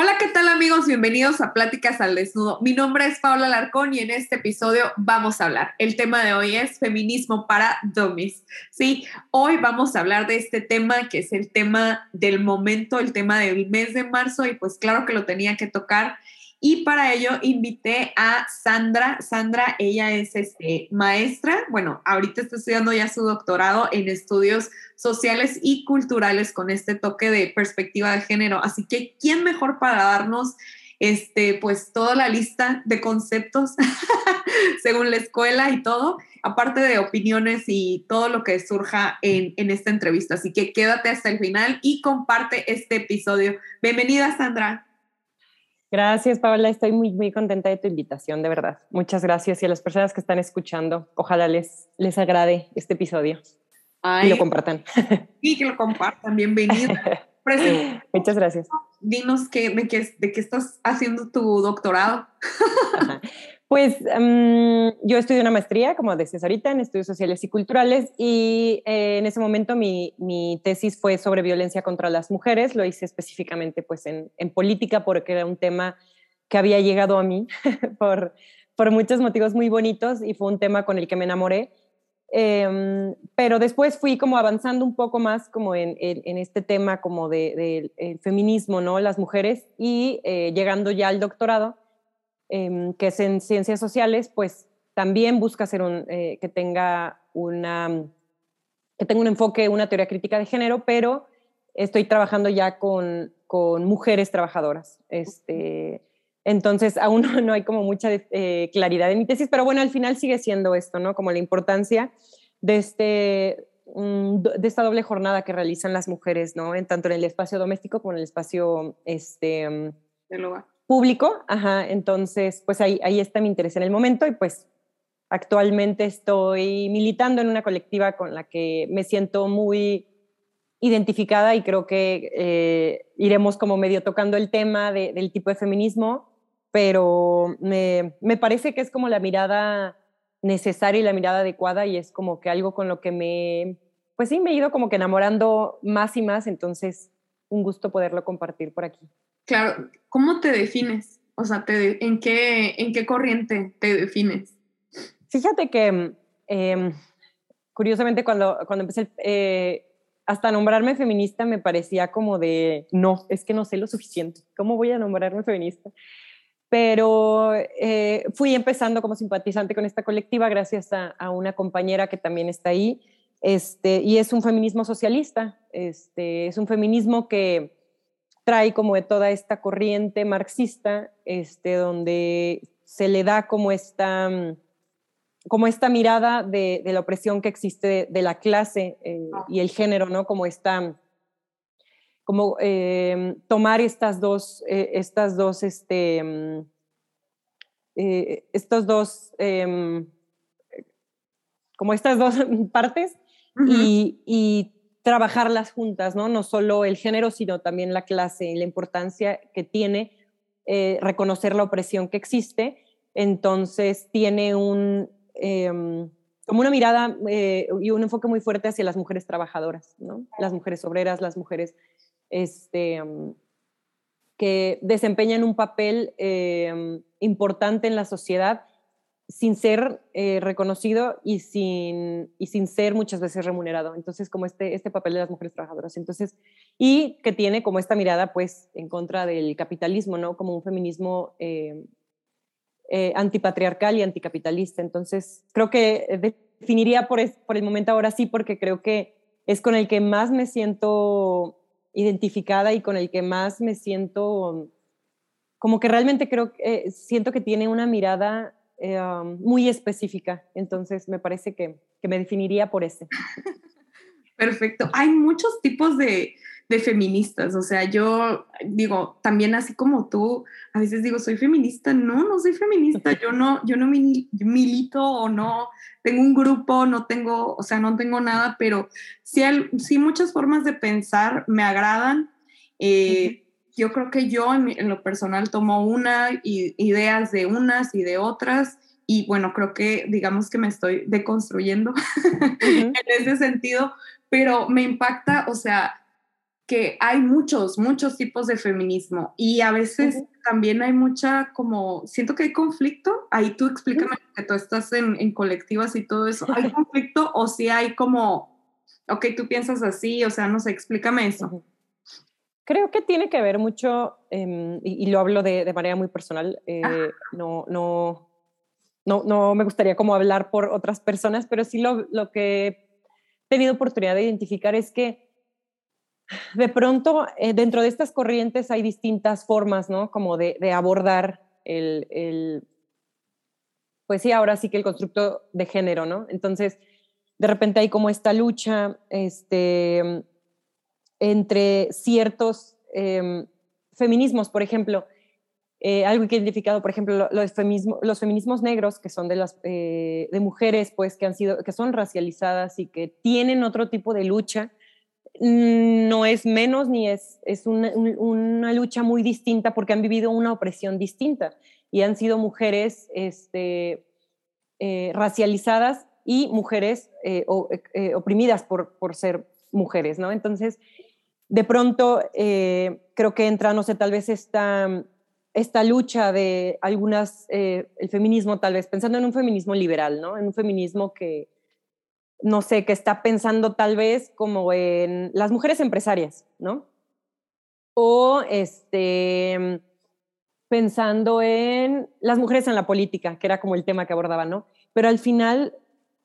Hola, ¿qué tal amigos? Bienvenidos a Pláticas al Desnudo. Mi nombre es Paula Larcón y en este episodio vamos a hablar. El tema de hoy es feminismo para dummies. Sí, hoy vamos a hablar de este tema que es el tema del momento, el tema del mes de marzo y pues claro que lo tenía que tocar y para ello invité a Sandra. Sandra, ella es este, maestra, bueno, ahorita está estudiando ya su doctorado en estudios sociales y culturales con este toque de perspectiva de género. Así que, ¿quién mejor para darnos este, pues toda la lista de conceptos según la escuela y todo, aparte de opiniones y todo lo que surja en, en esta entrevista. Así que quédate hasta el final y comparte este episodio. Bienvenida, Sandra. Gracias, Paola. Estoy muy, muy contenta de tu invitación, de verdad. Muchas gracias. Y a las personas que están escuchando, ojalá les, les agrade este episodio y lo compartan. Sí, que lo compartan. Bienvenido. Muchas gracias. Dinos qué, de, qué, de qué estás haciendo tu doctorado. Pues um, yo estudié una maestría, como decías ahorita, en estudios sociales y culturales y eh, en ese momento mi, tesis fue sobre violencia contra las mujeres. Lo hice específicamente pues en, política porque era un tema que había llegado a mí por, por muchos motivos muy bonitos y fue un tema con el que me enamoré. Eh, pero después fui como avanzando un poco más como en, en, este tema como del de, feminismo, ¿no? Las mujeres y eh, llegando ya al doctorado eh, que es en ciencias sociales, pues también busca ser un, eh, que tenga una que tenga un enfoque, una teoría crítica de género, pero estoy trabajando ya con, con mujeres trabajadoras. Este, entonces, aún no, hay como mucha eh, claridad en mi tesis, pero bueno, al final sigue siendo esto, ¿no? Como la importancia de, este, um, de esta doble jornada que realizan las mujeres, ¿no? En, tanto en el espacio doméstico como en el espacio este, mm, del hogar público, ajá, entonces pues ahí, ahí está mi interés en el momento y pues actualmente estoy militando en una colectiva con la que me siento muy identificada y creo que eh, iremos como medio tocando el tema de, del tipo de feminismo, pero me, me, parece que es como la mirada necesaria y la mirada adecuada y es como que algo con lo que me, pues sí, me he ido como que enamorando más y más, entonces un gusto poderlo compartir por aquí. Claro, ¿cómo te defines? O sea, te, ¿en, qué, ¿en qué corriente te defines? Fíjate que eh, curiosamente cuando, cuando empecé eh, hasta nombrarme feminista me parecía como de, no, es que no sé lo suficiente, ¿cómo voy a nombrarme feminista? Pero eh, fui empezando como simpatizante con esta colectiva gracias a, a, una compañera que también está ahí, este, y es un feminismo socialista, este, es un feminismo que trae como de toda esta corriente marxista, este, donde se le da como esta, mm, como esta mirada de, de la opresión que existe de, de la clase eh, y el género, ¿no? Como esta, como eh, tomar estas dos, eh, estas dos, este, mm, eh, estos dos, em, como estas dos partes uh -huh. y, y trabajarlas juntas, ¿no? No solo el género, sino también la clase y la importancia que tiene eh, reconocer la opresión que existe. Entonces tiene un, eh, como una mirada eh, y un enfoque muy fuerte hacia las mujeres trabajadoras, ¿no? Las mujeres obreras, las mujeres este, um, que desempeñan un papel eh, importante en la sociedad sin ser eh, reconocido y sin, y sin ser muchas veces remunerado. Entonces, como este, este papel de las mujeres trabajadoras. Entonces, y que tiene como esta mirada, pues, en contra del capitalismo, ¿no? Como un feminismo eh, eh, antipatriarcal y anticapitalista. Entonces, creo que definiría por, es, por el momento ahora sí, porque creo que es con el que más me siento identificada y con el que más me siento, como que realmente creo, siento que tiene una mirada eh, um, muy específica. Entonces, me parece que, que me definiría por ese. Perfecto. Hay muchos tipos de, de feministas. O sea, yo digo, también así como tú, a veces digo, soy feminista. No, no soy feminista. Yo no, yo no milito o no tengo un grupo, no tengo, o sea, no tengo nada, pero sí, sí muchas formas de pensar me agradan. Eh, yo creo que yo en, lo personal tomo una y ideas de unas y de otras y bueno, creo que digamos que me estoy deconstruyendo en ese sentido, pero me impacta, o sea, que hay muchos, muchos tipos de feminismo y a veces también hay mucha como, siento que hay conflicto, ahí tú explícame que tú estás en, en, colectivas y todo eso, ¿hay conflicto o si hay como, ok, tú piensas así, o sea, no sé, explícame eso. Creo que tiene que ver mucho, em, y, lo hablo de, de manera muy personal, eh, no, no, no, no me gustaría como hablar por otras personas, pero sí lo, lo que he tenido oportunidad de identificar es que de pronto, eh, dentro de estas corrientes hay distintas formas, ¿no? Como de, abordar el, pues sí, ahora sí que el constructo de género, ¿no? Entonces, de repente hay como esta lucha este, entre ciertos em, feminismos, por ejemplo, eh, algo que he identificado, por ejemplo, los, feminismo, los feminismos negros, que son eh, de mujeres, pues, que, han sido, que son racializadas y que tienen otro tipo de lucha, Mm, no es menos ni es, es una, lucha muy distinta porque han vivido una opresión distinta y han sido mujeres este, eh, racializadas y mujeres eh, oprimidas por, por, ser mujeres, ¿no? Entonces, de pronto creo que entra, no sé, tal vez esta, esta lucha de algunas, el feminismo tal vez, pensando en un feminismo liberal, ¿no? En un feminismo que, no sé, que está pensando tal vez como en las mujeres empresarias, ¿no? O este, pensando en las mujeres en la política, que era como el tema que abordaba, ¿no? Pero al final,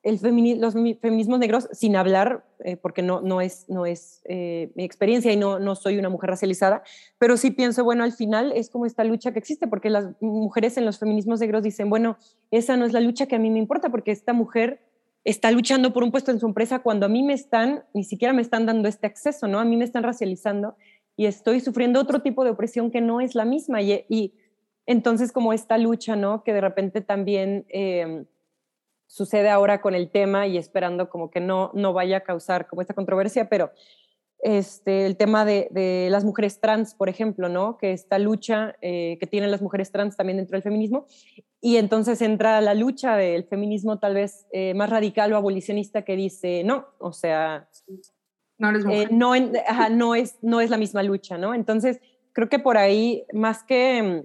el los feminismos negros, sin hablar, eh, porque no, no es, no es eh, mi experiencia y no, no soy una mujer racializada, pero sí pienso, bueno, al final es como esta lucha que existe, porque las mujeres en los feminismos negros dicen, bueno, esa no es la lucha que a mí me importa, porque esta mujer está luchando por un puesto en su empresa cuando a mí me están, ni siquiera me están dando este acceso, ¿no? A mí me están racializando y estoy sufriendo otro tipo de opresión que no es la misma. Y, entonces como esta lucha, ¿no? Que de repente también em, sucede ahora con el tema y esperando como que no, no vaya a causar como esta controversia, pero este, el tema de, las mujeres trans, por ejemplo, ¿no? Que esta lucha eh, que tienen las mujeres trans también dentro del feminismo. Y entonces entra la lucha del feminismo tal vez eh, más radical o abolicionista que dice, no, o sea, no, eh, no, no, es, no es la misma lucha, ¿no? Entonces, creo que por ahí, más que,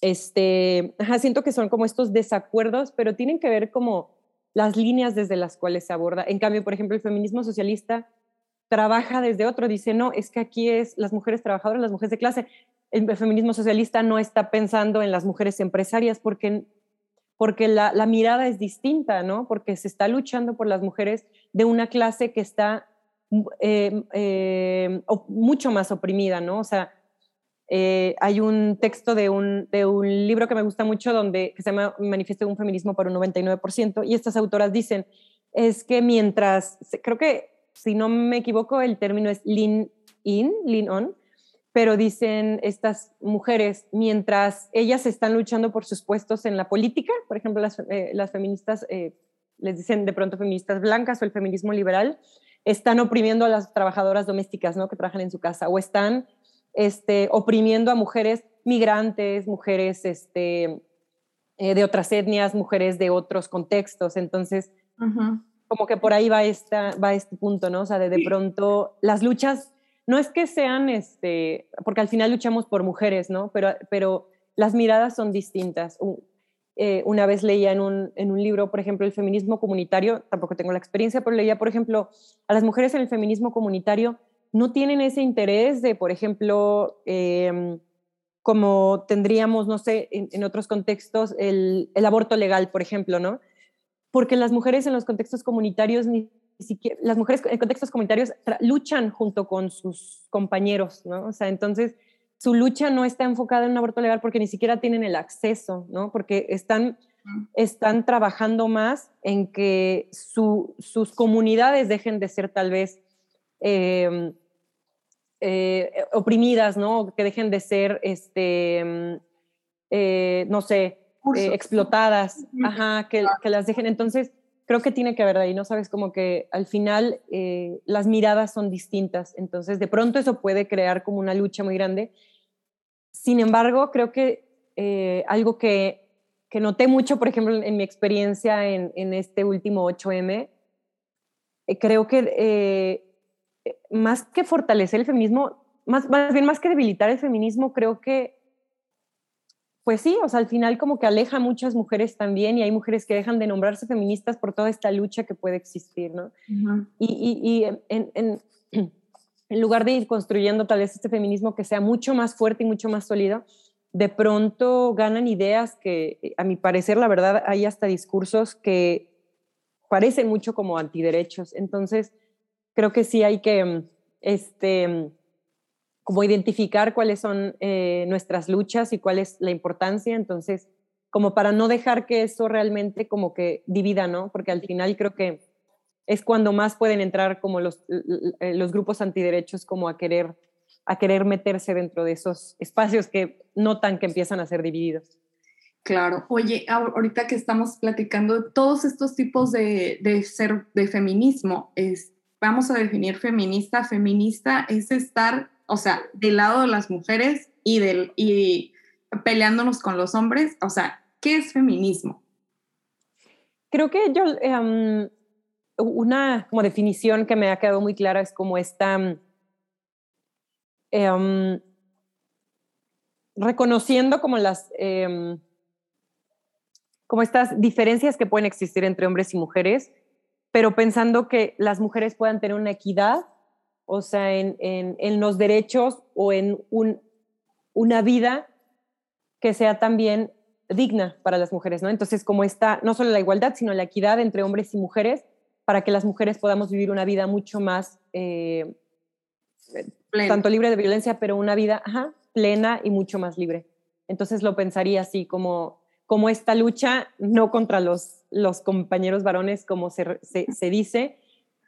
este, siento que son como estos desacuerdos, pero tienen que ver como las líneas desde las cuales se aborda. En cambio, por ejemplo, el feminismo socialista trabaja desde otro, dice, no, es que aquí es las mujeres trabajadoras, las mujeres de clase. El feminismo socialista no está pensando en las mujeres empresarias porque, porque la, mirada es distinta, ¿no? Porque se está luchando por las mujeres de una clase que está eh, eh, mucho más oprimida, ¿no? O sea, eh, hay un texto de un, de un, libro que me gusta mucho donde que se llama Manifiesto de un feminismo para un 99% y estas autoras dicen es que mientras, creo que si no me equivoco, el término es lean in, lean on, pero dicen estas mujeres, mientras ellas están luchando por sus puestos en la política, por ejemplo, las, eh, feministas, eh, les dicen de pronto feministas blancas o el feminismo liberal, están oprimiendo a las trabajadoras domésticas ¿no? que trabajan en su casa o están este, oprimiendo a mujeres migrantes, mujeres este, eh, de otras etnias, mujeres de otros contextos. Entonces, como que por ahí va, esta, va este punto, ¿no? O sea, de, de pronto las luchas, no es que sean, este, porque al final luchamos por mujeres, ¿no? Pero, pero las miradas son distintas. Eh, una vez leía en un, en un libro, por ejemplo, el feminismo comunitario, tampoco tengo la experiencia, pero leía, por ejemplo, a las mujeres en el feminismo comunitario no tienen ese interés de, por ejemplo, em, como tendríamos, no sé, en, en otros contextos, el, el, aborto legal, por ejemplo, ¿no? porque las mujeres en los contextos comunitarios, ni siquiera, las mujeres en contextos comunitarios luchan junto con sus compañeros, ¿no? O sea, entonces su lucha no está enfocada en un aborto legal porque ni siquiera tienen el acceso, ¿no? Porque están, están trabajando más en que sus comunidades dejen de ser tal vez em, eh, oprimidas, ¿no? Que dejen de ser, este, mm, eh, no sé, eh, explotadas, ajá, que, que, las dejen. Entonces, creo que tiene que haber ahí, ¿no? Sabes, como que al final las miradas son distintas. Entonces, de pronto eso puede crear como una lucha muy grande. Sin embargo, creo que algo que, que, noté mucho, por ejemplo, en mi experiencia en, en este último 8M, creo que eh, más que fortalecer el feminismo, más, más bien más que debilitar el feminismo, creo que, pues sí, o sea, al final como que aleja a muchas mujeres también y hay mujeres que dejan de nombrarse feministas por toda esta lucha que puede existir, ¿no? Y, y, y en, en, en, lugar de ir construyendo tal vez este feminismo que sea mucho más fuerte y mucho más sólido, de pronto ganan ideas que, a mi parecer, la verdad, hay hasta discursos que parecen mucho como antiderechos. Entonces, creo que sí hay que, este, como identificar cuáles son eh, nuestras luchas y cuál es la importancia. Entonces, como para no dejar que eso realmente como que divida, ¿no? Porque al final creo que es cuando más pueden entrar como los, eh, los grupos antiderechos como a querer, a querer meterse dentro de esos espacios que notan que empiezan a ser divididos. Claro. Oye, ahorita que estamos platicando todos estos tipos de, de ser de feminismo, es, vamos a definir feminista, feminista es estar, o sea, del lado de las mujeres y, del, y peleándonos con los hombres, o sea, ¿qué es feminismo? Creo que yo, em, una como definición que me ha quedado muy clara es como esta, em, reconociendo como las, em, como estas diferencias que pueden existir entre hombres y mujeres, pero pensando que las mujeres puedan tener una equidad, o sea, en, en, los derechos o en un, una vida que sea también digna para las mujeres, ¿no? Entonces, como está no solo la igualdad, sino la equidad entre hombres y mujeres, para que las mujeres podamos vivir una vida mucho más, eh, tanto libre de violencia, pero una vida plena y mucho más libre. Entonces lo pensaría así, como, como esta lucha no contra los los compañeros varones, como se, se, dice,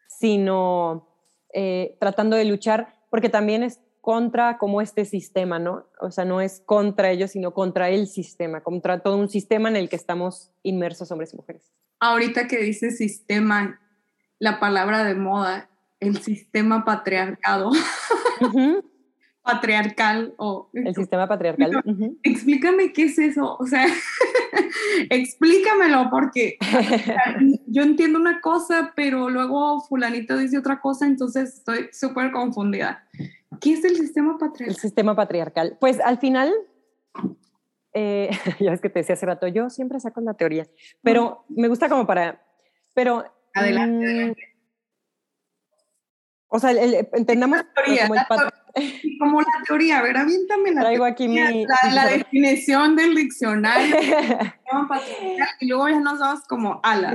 sino eh, tratando de luchar, porque también es contra como este sistema, ¿no? O sea, no es contra ellos, sino contra el sistema, contra todo un sistema en el que estamos inmersos hombres y mujeres. Ahorita que dice sistema, la palabra de moda, el sistema patriarcado. patriarcal o... El sistema patriarcal. Explícame qué es eso, o sea, explícamelo porque yo entiendo una cosa, pero luego fulanito dice otra cosa, entonces estoy súper confundida. ¿Qué es el sistema patriarcal? El sistema patriarcal. Pues al final, eh, ya ves que te decía hace rato, yo siempre saco la teoría, pero me gusta como para... Pero, adelante, mm, adelante. O sea, entendamos como, el como la teoría, a ver, aviéntame la Traigo aquí mi... la, definición del diccionario y luego ya nos vamos como a la...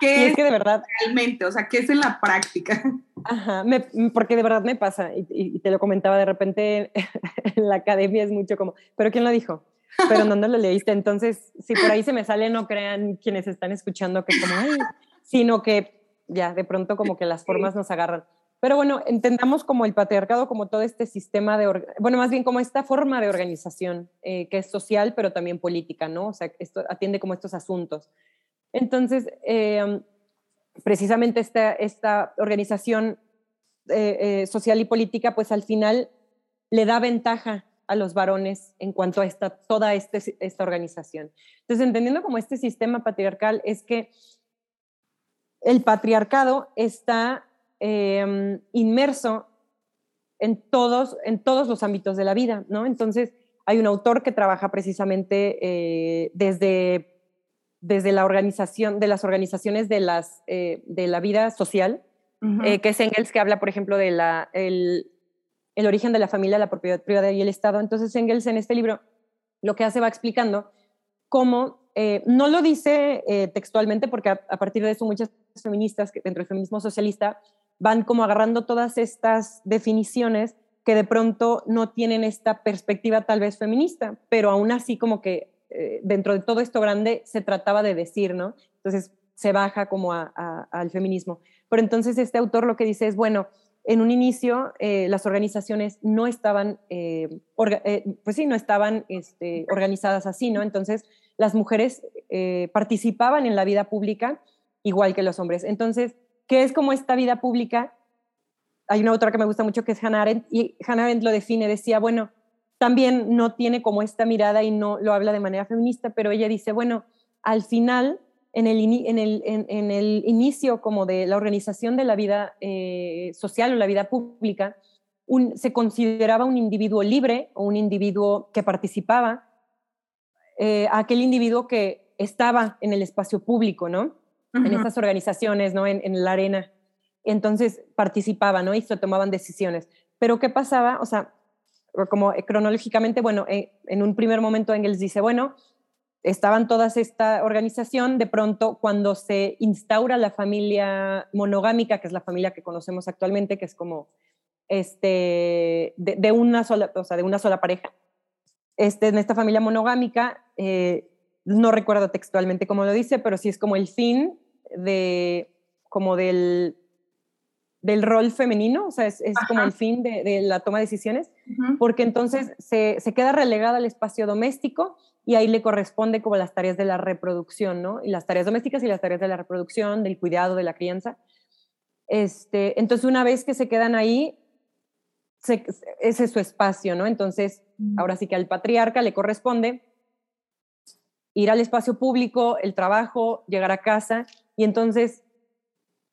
¿Qué es, que de verdad realmente? O sea, ¿qué es en la práctica? Ajá, porque de verdad me pasa, y, te lo comentaba de repente en la academia es mucho como, ¿pero quién lo dijo? Pero no, lo leíste, entonces si por ahí se me sale, no crean quienes están escuchando que como, ay, sino que ya, de pronto como que las formas nos agarran. Pero bueno, entendamos como el patriarcado como todo este sistema de, bueno, más bien como esta forma de organización eh, que es social, pero también política, ¿no? O sea, esto atiende como estos asuntos. Entonces, em, precisamente esta, esta organización eh, eh, social y política, pues al final le da ventaja a los varones en cuanto a esta, toda este, esta organización. Entonces, entendiendo como este sistema patriarcal es que el patriarcado está Em, inmerso en todos, en todos los ámbitos de la vida, ¿no? Entonces, hay un autor que trabaja precisamente eh, desde, desde la organización, de las organizaciones de, las, eh, de la vida social, eh, que es Engels, que habla, por ejemplo, de la, el, el, origen de la familia, la propiedad privada y el Estado. Entonces, Engels en este libro lo que hace va explicando cómo, no lo dice textualmente, porque a, a, partir de eso muchas feministas dentro del feminismo socialista van como agarrando todas estas definiciones que de pronto no tienen esta perspectiva tal vez feminista, pero aún así como que eh, dentro de todo esto grande se trataba de decir, ¿no? Entonces se baja como al feminismo. Pero entonces este autor lo que dice es, bueno, en un inicio eh, las organizaciones no estaban, eh, pues sí, no estaban este, organizadas así, ¿no? Entonces, las mujeres participaban en la vida pública igual que los hombres. Entonces, ¿qué es como esta vida pública? Hay una autora que me gusta mucho que es Hannah Arendt, y Hannah Arendt lo define, decía, bueno, también no tiene como esta mirada y no lo habla de manera feminista, pero ella dice, bueno, al final en el, en el, en, el inicio como de la organización de la vida eh, social o la vida pública, un, se consideraba un individuo libre o un individuo que participaba, eh, aquel individuo que estaba en el espacio público, ¿no? En esas organizaciones, ¿no? En, en, la arena. Entonces participaba, ¿no? Y se tomaban decisiones. Pero ¿qué pasaba? O sea, como cronológicamente, bueno, eh, en un primer momento Engels dice, bueno, estaban todas esta organización, de pronto cuando se instaura la familia monogámica, que es la familia que conocemos actualmente, que es como este, de, una, sola, o sea, de una sola pareja, este, en esta familia monogámica, eh, no recuerdo textualmente cómo lo dice, pero sí es como el fin de, como del, del rol femenino, o sea, es, como el fin de, la toma de decisiones, porque entonces se, se, queda relegada al espacio doméstico y ahí le corresponde como las tareas de la reproducción, ¿no? Y las tareas domésticas y las tareas de la reproducción, del cuidado, de la crianza. Este, entonces, una vez que se quedan ahí, ese es su espacio, ¿no? Entonces, ahora sí que al patriarca le corresponde ir al espacio público, el trabajo, llegar a casa, y entonces,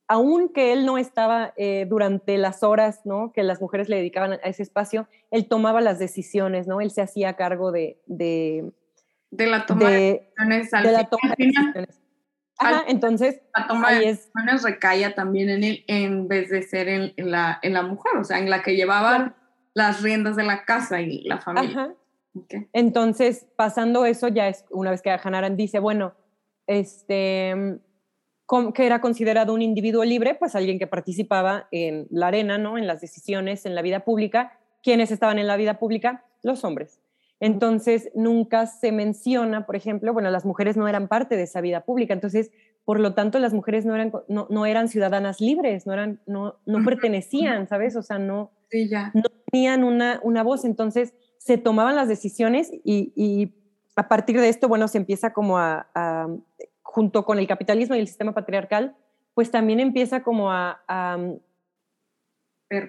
aunque él no estaba eh, durante las horas, ¿no? Que las mujeres le dedicaban a ese espacio, él tomaba las decisiones, ¿no? Él se hacía cargo de de la toma de, decisiones al de la toma de decisiones. Ajá, entonces la toma de decisiones recaía también en él en vez de ser en, la, en la mujer, o sea, en la que llevaba las riendas de la casa y la familia. Ajá. Entonces, pasando eso, ya es una vez que Hanaran dice, bueno, este, que era considerado un individuo libre, pues alguien que participaba en la arena, ¿no? En las decisiones, en la vida pública. ¿Quiénes estaban en la vida pública? Los hombres. Entonces, nunca se menciona, por ejemplo, bueno, las mujeres no eran parte de esa vida pública, entonces, por lo tanto, las mujeres no eran, no, eran ciudadanas libres, no, eran, no, no pertenecían, ¿sabes? O sea, no, no tenían una, una, voz, entonces se tomaban las decisiones y, a partir de esto, bueno, se empieza como a, junto con el capitalismo y el sistema patriarcal, pues también empieza como a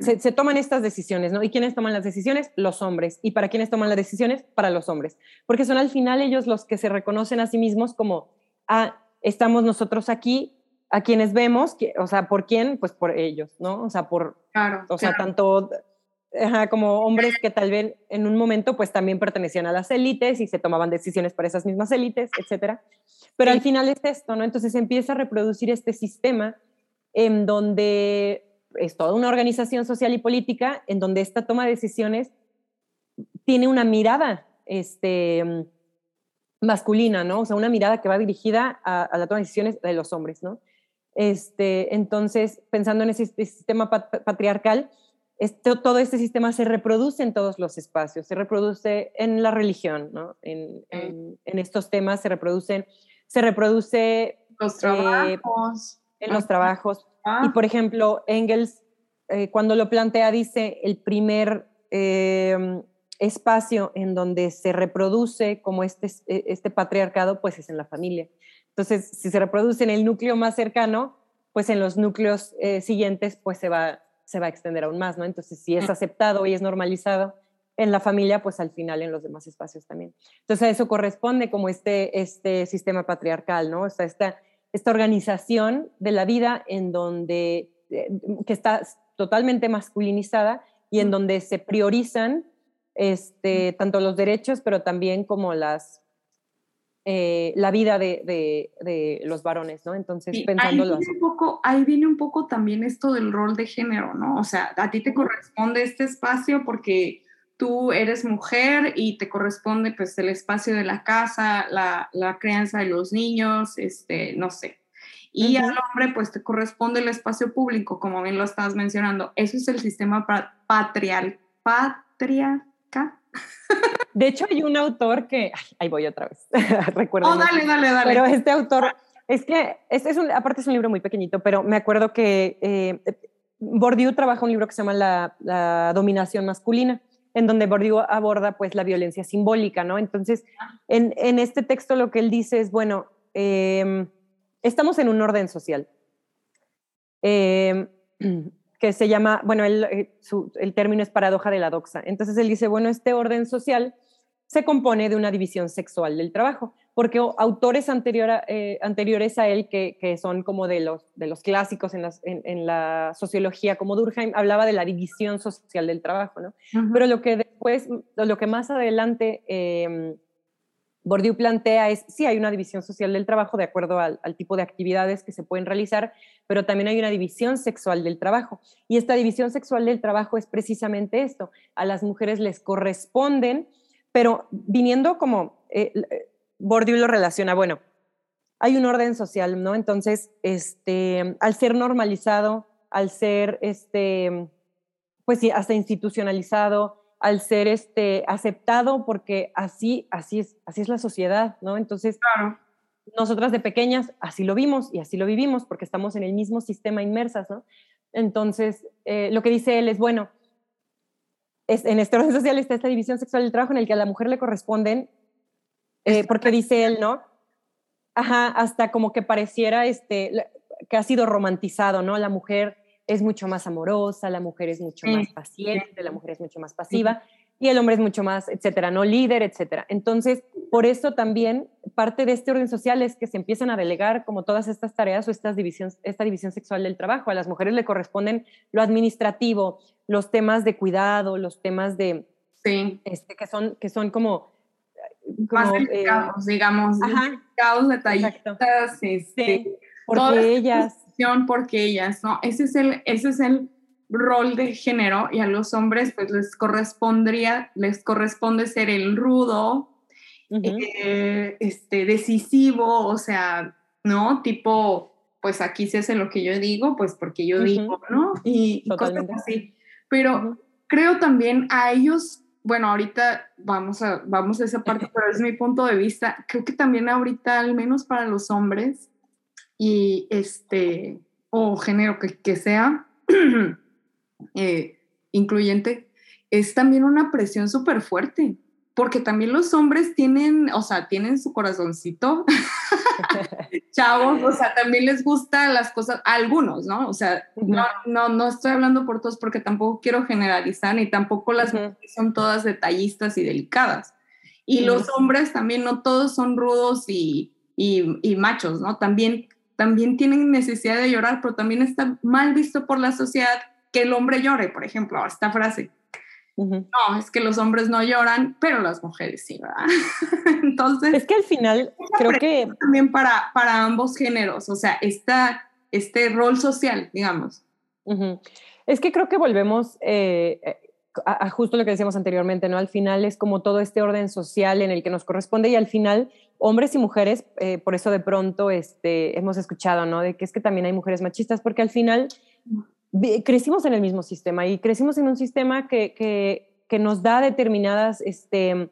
se, toman estas decisiones, ¿no? ¿Y quiénes toman las decisiones? Los hombres. ¿Y para quiénes toman las decisiones? Para los hombres. Porque son al final ellos los que se reconocen a sí mismos como, ah, estamos nosotros aquí, a quienes vemos, o sea, ¿por quién? Pues por ellos, ¿no? O sea, por, claro, o sea, tanto como hombres que tal vez en un momento pues también pertenecían a las élites y se tomaban decisiones para esas mismas élites, etcétera. Pero al final es esto, ¿no? Entonces empieza a reproducir este sistema en donde es toda una organización social y política en donde esta toma de decisiones tiene una mirada este, masculina, ¿no? O sea, una mirada que va dirigida a, la toma de decisiones de los hombres, ¿no? Este, entonces, pensando en ese sistema patriarcal, este, todo este sistema se reproduce en todos los espacios, se reproduce en la religión, ¿no? En, estos temas se reproducen, se reproduce... Los trabajos. Eh, en los trabajos, y ah. por ejemplo, Engels, eh, cuando lo plantea, dice el primer em, espacio en donde se reproduce como este, e, este patriarcado, pues es en la familia. Entonces, si se reproduce en el núcleo más cercano, pues en los núcleos eh, siguientes, pues se va, se va a extender aún más, ¿no? Entonces, si es aceptado y es normalizado en la familia, pues al final en los demás espacios también. Entonces, a eso corresponde como este, este sistema patriarcal, ¿no? O sea, esta esta organización de la vida en donde, eh, que está totalmente masculinizada y en donde se priorizan este, tanto los derechos, pero también como las, eh, la vida de, de, los varones, ¿no? Entonces, pensándolo ahí viene, un poco, ahí viene un poco también esto del rol de género, ¿no? O sea, a ti te corresponde este espacio porque tú eres mujer y te corresponde pues el espacio de la casa, la, la crianza de los niños, este, no sé. Y al hombre pues te corresponde el espacio público, como bien lo estabas mencionando. Eso es el sistema patrial, patriarca. De hecho, hay un autor que, ahí voy otra vez, recuerdo. Oh, dale, dale, dale. Pero este autor, es que, este es un, aparte es un libro muy pequeñito, pero me acuerdo que eh, Bourdieu trabaja un libro que se llama La, dominación masculina, en donde Bourdieu aborda pues la violencia simbólica, ¿no? Entonces, en, en este texto lo que él dice es, bueno, em, estamos en un orden social. Em, que se llama, bueno, el, eh, el término es paradoja de la doxa. Entonces él dice, bueno, este orden social se compone de una división sexual del trabajo, porque autores eh, anteriores a él, que, son como de los, de los clásicos en, la sociología, como Durkheim, hablaba de la división social del trabajo, ¿no? Pero lo que después, lo que más adelante eh, Bourdieu plantea es, sí, hay una división social del trabajo de acuerdo al, tipo de actividades que se pueden realizar, pero también hay una división sexual del trabajo. Y esta división sexual del trabajo es precisamente esto. A las mujeres les corresponden, pero viniendo como, eh, eh lo relaciona, bueno, hay un orden social, ¿no? Entonces, este, al ser normalizado, al ser, este, pues sí, hasta institucionalizado, al ser este, aceptado, porque así, así, es, así es la sociedad, ¿no? Entonces, nosotras de pequeñas así lo vimos y así lo vivimos, porque estamos en el mismo sistema inmersas, ¿no? Entonces, eh, lo que dice él es, bueno, es, en este orden social está esta división sexual del trabajo en el que a la mujer le corresponden, eh, porque dice él, ¿no? Ajá, hasta como que pareciera este, que ha sido romantizado, ¿no? La mujer es mucho más amorosa, la mujer es mucho más paciente, la mujer es mucho más pasiva y el hombre es mucho más, etcétera, no líder, etcétera. Entonces, por eso también parte de este orden social es que se empiezan a delegar como todas estas tareas o estas divisiones, esta división sexual del trabajo. A las mujeres le corresponden lo administrativo, los temas de cuidado, los temas de, sí. este, que, son, que son como... más eh, delicados, digamos, ajá, detallistas, este, sí, porque ellas porque ellas, ¿no? Ese es el, ese es el rol de género y a los hombres pues les correspondría, les corresponde ser el rudo, eh, este, decisivo, o sea, ¿no? Tipo, pues aquí se hace lo que yo digo, pues porque yo digo, ¿no? Y, cosas así. Pero creo también a ellos, bueno, ahorita vamos a, vamos a esa parte, pero es mi punto de vista, creo que también ahorita, al menos para los hombres, y este, o género que, que sea eh, incluyente, es también una presión súper fuerte, porque también los hombres tienen, o sea, tienen su corazoncito, chavos, o sea, también les gustan las cosas, algunos, ¿no? O sea, no, no, no estoy hablando por todos porque tampoco quiero generalizar, ni tampoco las mujeres son todas detallistas y delicadas. Y los hombres también no todos son rudos y, y, y machos, ¿no? También también tienen necesidad de llorar, pero también está mal visto por la sociedad que el hombre llore, por ejemplo, esta frase. No, es que los hombres no lloran, pero las mujeres sí, ¿verdad? Entonces... Es que al final creo que... También para, para ambos géneros, o sea, esta, este rol social, digamos. Es que creo que volvemos eh, a, justo lo que decíamos anteriormente, ¿no? Al final es como todo este orden social en el que nos corresponde y al final hombres y mujeres, eh, por eso de pronto este, hemos escuchado, ¿no? De que es que también hay mujeres machistas, porque al final crecimos en el mismo sistema y crecimos en un sistema que, que, nos da determinadas, este,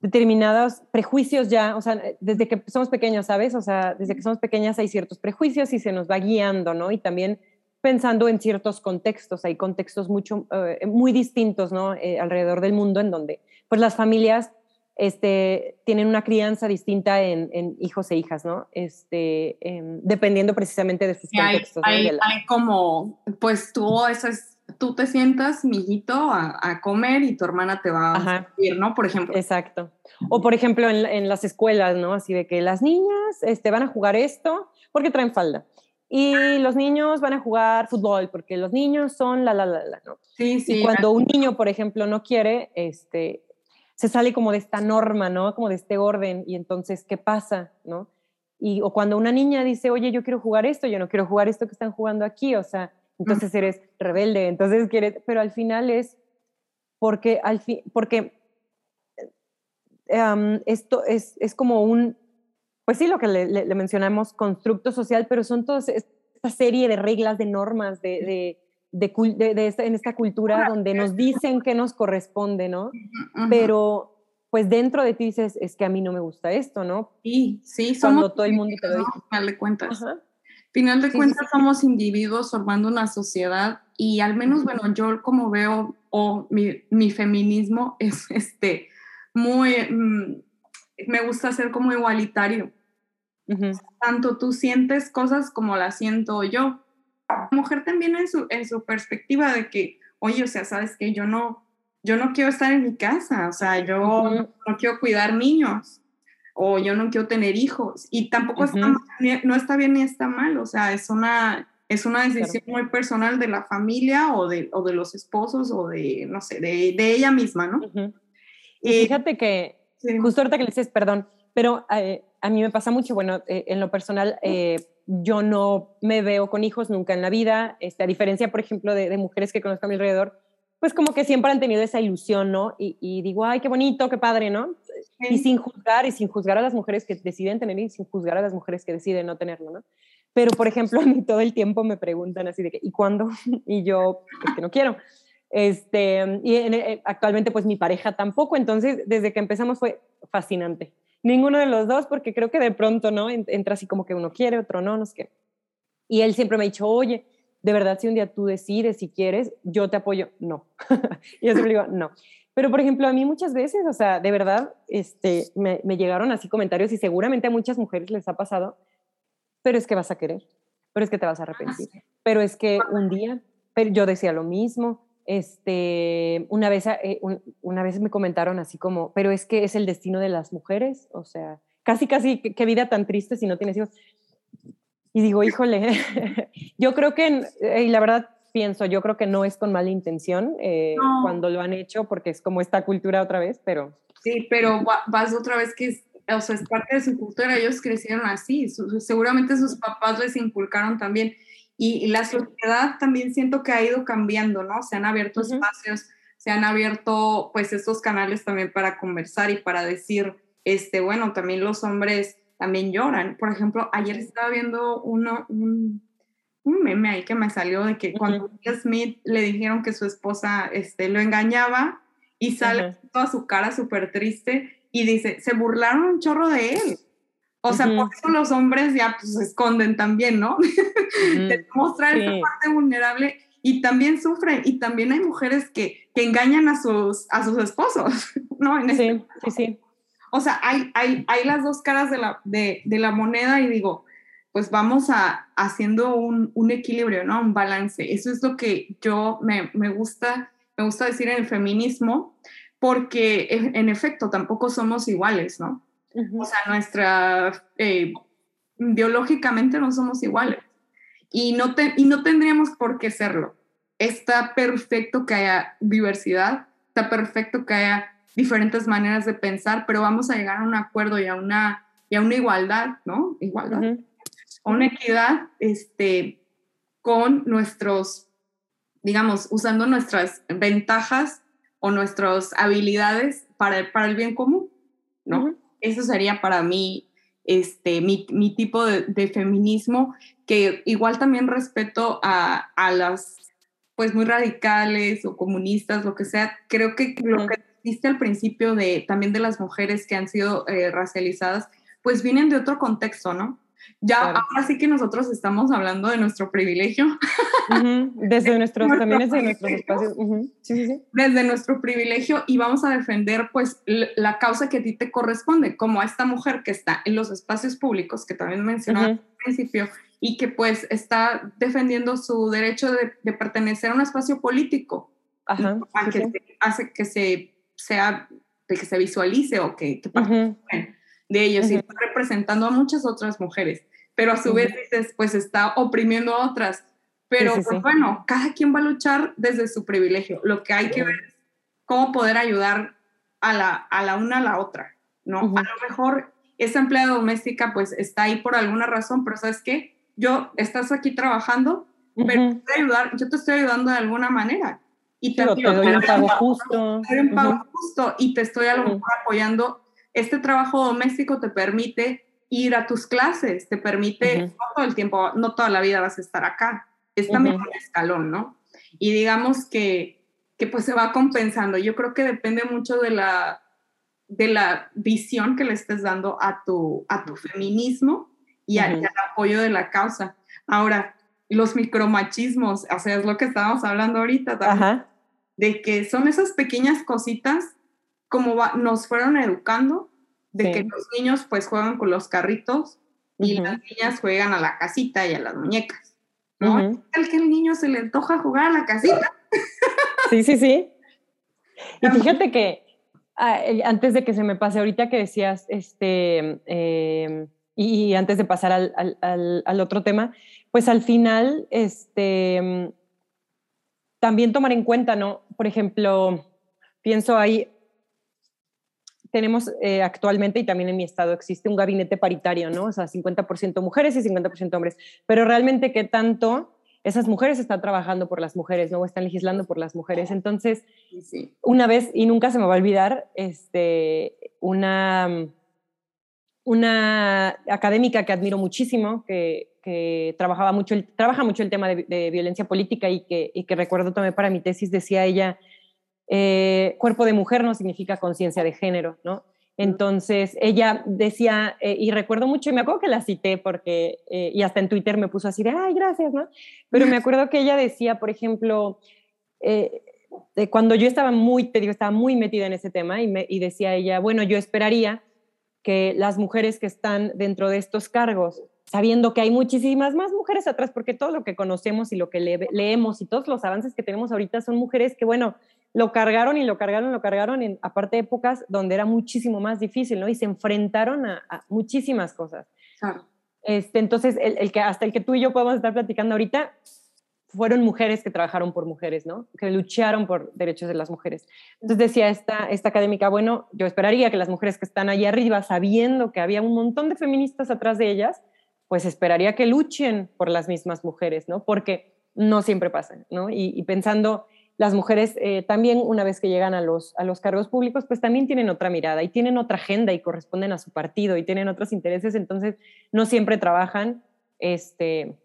determinados prejuicios ya, o sea, desde que somos pequeños, ¿sabes? O sea, desde que somos pequeñas hay ciertos prejuicios y se nos va guiando, ¿no? Y también pensando en ciertos contextos, hay contextos mucho, eh, muy distintos ¿no? Eh, alrededor del mundo en donde pues las familias este, tienen una crianza distinta en, hijos e hijas, ¿no? Este, em, dependiendo precisamente de sus contextos. Hay, hay, como, pues tú, eso es, tú te sientas, mijito, a, a comer y tu hermana te va a servir, ¿no? Por ejemplo. Exacto. O por ejemplo en, en, las escuelas, ¿no? Así de que las niñas este, van a jugar esto porque traen falda y los niños van a jugar fútbol porque los niños son la, la, la, la, ¿no? Sí, sí. Y cuando un niño, por ejemplo, no quiere, este, se sale como de esta norma, ¿no? Como de este orden y entonces, ¿qué pasa, no? Y, o cuando una niña dice, oye, yo quiero jugar esto, yo no quiero jugar esto que están jugando aquí, o sea, entonces eres rebelde, entonces quieres, pero al final es porque, al fin, porque um, esto es, es como un, pues sí, lo que le, mencionamos, constructo social, pero son todas esta serie de reglas, de normas, de, de, en esta cultura donde nos dicen que nos corresponde, ¿no? Pero pues dentro de ti dices, es que a mí no me gusta esto, ¿no? Sí, sí, Cuando todo el mundo te lo dice. Final de cuentas. Final de cuentas somos individuos formando una sociedad y al menos, bueno, yo como veo, o mi, mi, feminismo es este, muy, mm, me gusta ser como igualitario. Tanto tú sientes cosas como las siento yo. La mujer también en su, en su perspectiva de que, oye, o sea, sabes que yo no, yo no quiero estar en mi casa, o sea, yo no quiero cuidar niños o yo no quiero tener hijos y tampoco está, no está bien ni está mal, o sea, es una, es una decisión muy personal de la familia o de, o de los esposos o de, no sé, de, de ella misma, ¿no? y fíjate que, justo ahorita que le dices, perdón, pero eh, a mí me pasa mucho, bueno, eh, en lo personal, eh, yo no me veo con hijos nunca en la vida, este, a diferencia, por ejemplo, de, de mujeres que conozco a mi alrededor, pues como que siempre han tenido esa ilusión, ¿no? Y, y digo, ay, qué bonito, qué padre, ¿no? Y sin juzgar, y sin juzgar a las mujeres que deciden tener y sin juzgar a las mujeres que deciden no tenerlo, ¿no? Pero, por ejemplo, a mí todo el tiempo me preguntan así de que, ¿y cuándo? Y yo, es que no quiero. Este, y eh, actualmente, pues mi pareja tampoco. Entonces, desde que empezamos fue fascinante. Ninguno de los dos, porque creo que de pronto, ¿no? Entra así como que uno quiere, otro no, no sé qué. Y él siempre me ha dicho, oye, de verdad, si un día tú decides, si quieres, yo te apoyo, no. y yo siempre digo, no. Pero, por ejemplo, a mí muchas veces, o sea, de verdad, este, me, llegaron así comentarios y seguramente a muchas mujeres les ha pasado, pero es que vas a querer, pero es que te vas a arrepentir, pero es que un día, pero yo decía lo mismo, este, una vez, eh, una vez me comentaron así como, pero es que es el destino de las mujeres, o sea, casi, casi, qué vida tan triste si no tienes hijos. Y digo, híjole, yo creo que, y la verdad pienso, yo creo que no es con mala intención eh, cuando lo han hecho, porque es como esta cultura otra vez, pero... Sí, pero vas otra vez que es, o sea, es parte de su cultura, ellos crecieron así, seguramente sus papás les inculcaron también. Y, la sociedad también siento que ha ido cambiando, ¿no? Se han abierto espacios, se han abierto pues estos canales también para conversar y para decir, este, bueno, también los hombres también lloran. Por ejemplo, ayer estaba viendo uno, un, un meme ahí que me salió de que cuando Will Smith le dijeron que su esposa este, lo engañaba y sale toda su cara súper triste y dice, se burlaron un chorro de él. O sea, por eso los hombres ya pues, se esconden también, ¿no? de mostrar esa parte vulnerable y también sufren y también hay mujeres que, que engañan a sus, a sus esposos, ¿no? En sí, sí, sí o sea, hay, hay, hay las dos caras de la, de, de la moneda y digo, pues vamos a haciendo un, un, equilibrio, ¿no? Un balance. Eso es lo que yo me, me, gusta, me gusta decir en el feminismo, porque en, efecto tampoco somos iguales, ¿no? O sea, nuestra, eh, biológicamente no somos iguales y no, te, y no tendríamos por qué serlo. Está perfecto que haya diversidad, está perfecto que haya diferentes maneras de pensar, pero vamos a llegar a un acuerdo y a una, y a una igualdad, ¿no? Igualdad. Una equidad este, con nuestros, digamos, usando nuestras ventajas o nuestras habilidades para para el bien común, ¿no? Eso sería para mí este, mi, mi tipo de, de, feminismo, que igual también respeto a, a, las, pues muy radicales o comunistas, lo que sea. Creo que lo que viste al principio de también de las mujeres que han sido eh, racializadas, pues vienen de otro contexto, ¿no? Ya ahora sí que nosotros estamos hablando de nuestro privilegio. Desde nuestros, también desde nuestros espacios. sí, sí, sí. Desde nuestro privilegio y vamos a defender pues la causa que a ti te corresponde, como a esta mujer que está en los espacios públicos, que también mencionaba al principio, y que pues está defendiendo su derecho de, pertenecer a un espacio político. Ajá, que hace que se sea, de que se visualice o que, que de ellos y está representando a muchas otras mujeres, pero a su vez dices, pues está oprimiendo a otras. Pero pues bueno, cada quien va a luchar desde su privilegio. Lo que hay que ver es cómo poder ayudar a la, a la una a la otra, ¿no? A lo mejor esa empleada doméstica pues está ahí por alguna razón, pero ¿sabes qué? Yo, estás aquí trabajando, pero te ayudar, yo te estoy ayudando de alguna manera y te, doy un pago justo. un pago justo y te estoy a lo mejor apoyando. Este trabajo doméstico te permite ir a tus clases, te permite, no todo el tiempo, no toda la vida vas a estar acá, es también un escalón, ¿no? Y digamos que, que pues se va compensando. Yo creo que depende mucho de la, de la visión que le estés dando a tu, a tu feminismo y, al apoyo de la causa. Ahora, los micromachismos, o sea, es lo que estábamos hablando ahorita también, de que son esas pequeñas cositas como nos fueron educando, de que los niños pues juegan con los carritos y las niñas juegan a la casita y a las muñecas, ¿no? El que el niño se le antoja jugar a la casita. Sí, sí, sí. Y fíjate que ah, eh, antes de que se me pase ahorita que decías, este, em, y, antes de pasar al, al, al, otro tema, pues al final, este, em, también tomar en cuenta, ¿no? Por ejemplo, pienso ahí, tenemos eh, actualmente y también en mi estado existe un gabinete paritario, ¿no? O sea, 50% mujeres y 50% hombres, pero realmente qué tanto esas mujeres están trabajando por las mujeres, ¿no? están legislando por las mujeres. Entonces, una vez, y nunca se me va a olvidar, este, una, una académica que admiro muchísimo, que, trabajaba mucho el, trabaja mucho el tema de, violencia política y que, y que recuerdo también para mi tesis, decía ella, eh, cuerpo de mujer no significa conciencia de género, ¿no? Entonces, ella decía, eh, y recuerdo mucho, y me acuerdo que la cité porque, eh, y hasta en Twitter me puso así de, ay, gracias, ¿no? Pero me acuerdo que ella decía, por ejemplo, cuando yo estaba muy, te digo, estaba muy metida en ese tema, y, me, y decía ella, bueno, yo esperaría que las mujeres que están dentro de estos cargos, sabiendo que hay muchísimas más mujeres atrás, porque todo lo que conocemos y lo que leemos y todos los avances que tenemos ahorita son mujeres que, bueno, lo cargaron y lo cargaron, lo cargaron, en, aparte épocas donde era muchísimo más difícil, ¿no? Y se enfrentaron a, muchísimas cosas. Este, entonces, el, que, hasta el que tú y yo podemos estar platicando ahorita, fueron mujeres que trabajaron por mujeres, ¿no? Que lucharon por derechos de las mujeres. Entonces decía esta, esta académica, bueno, yo esperaría que las mujeres que están allá arriba, sabiendo que había un montón de feministas atrás de ellas, pues esperaría que luchen por las mismas mujeres, ¿no? Porque no siempre pasan, ¿no? y pensando las mujeres eh, también una vez que llegan a los, a los cargos públicos, pues también tienen otra mirada y tienen otra agenda y corresponden a su partido y tienen otros intereses, entonces no siempre trabajan, este,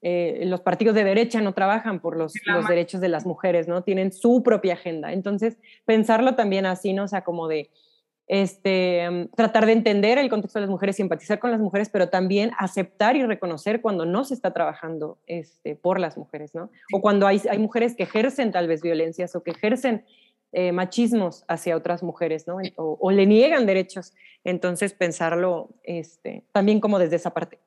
eh, los partidos de derecha no trabajan por los, los, derechos de las mujeres, ¿no? Tienen su propia agenda. Entonces, pensarlo también así, ¿no? O sea, como de, este, mm, tratar de entender el contexto de las mujeres, simpatizar con las mujeres, pero también aceptar y reconocer cuando no se está trabajando este, por las mujeres, ¿no? O cuando hay, hay mujeres que ejercen tal vez violencias o que ejercen eh, machismos hacia otras mujeres, ¿no? O, le niegan derechos. Entonces, pensarlo este, también como desde esa parte.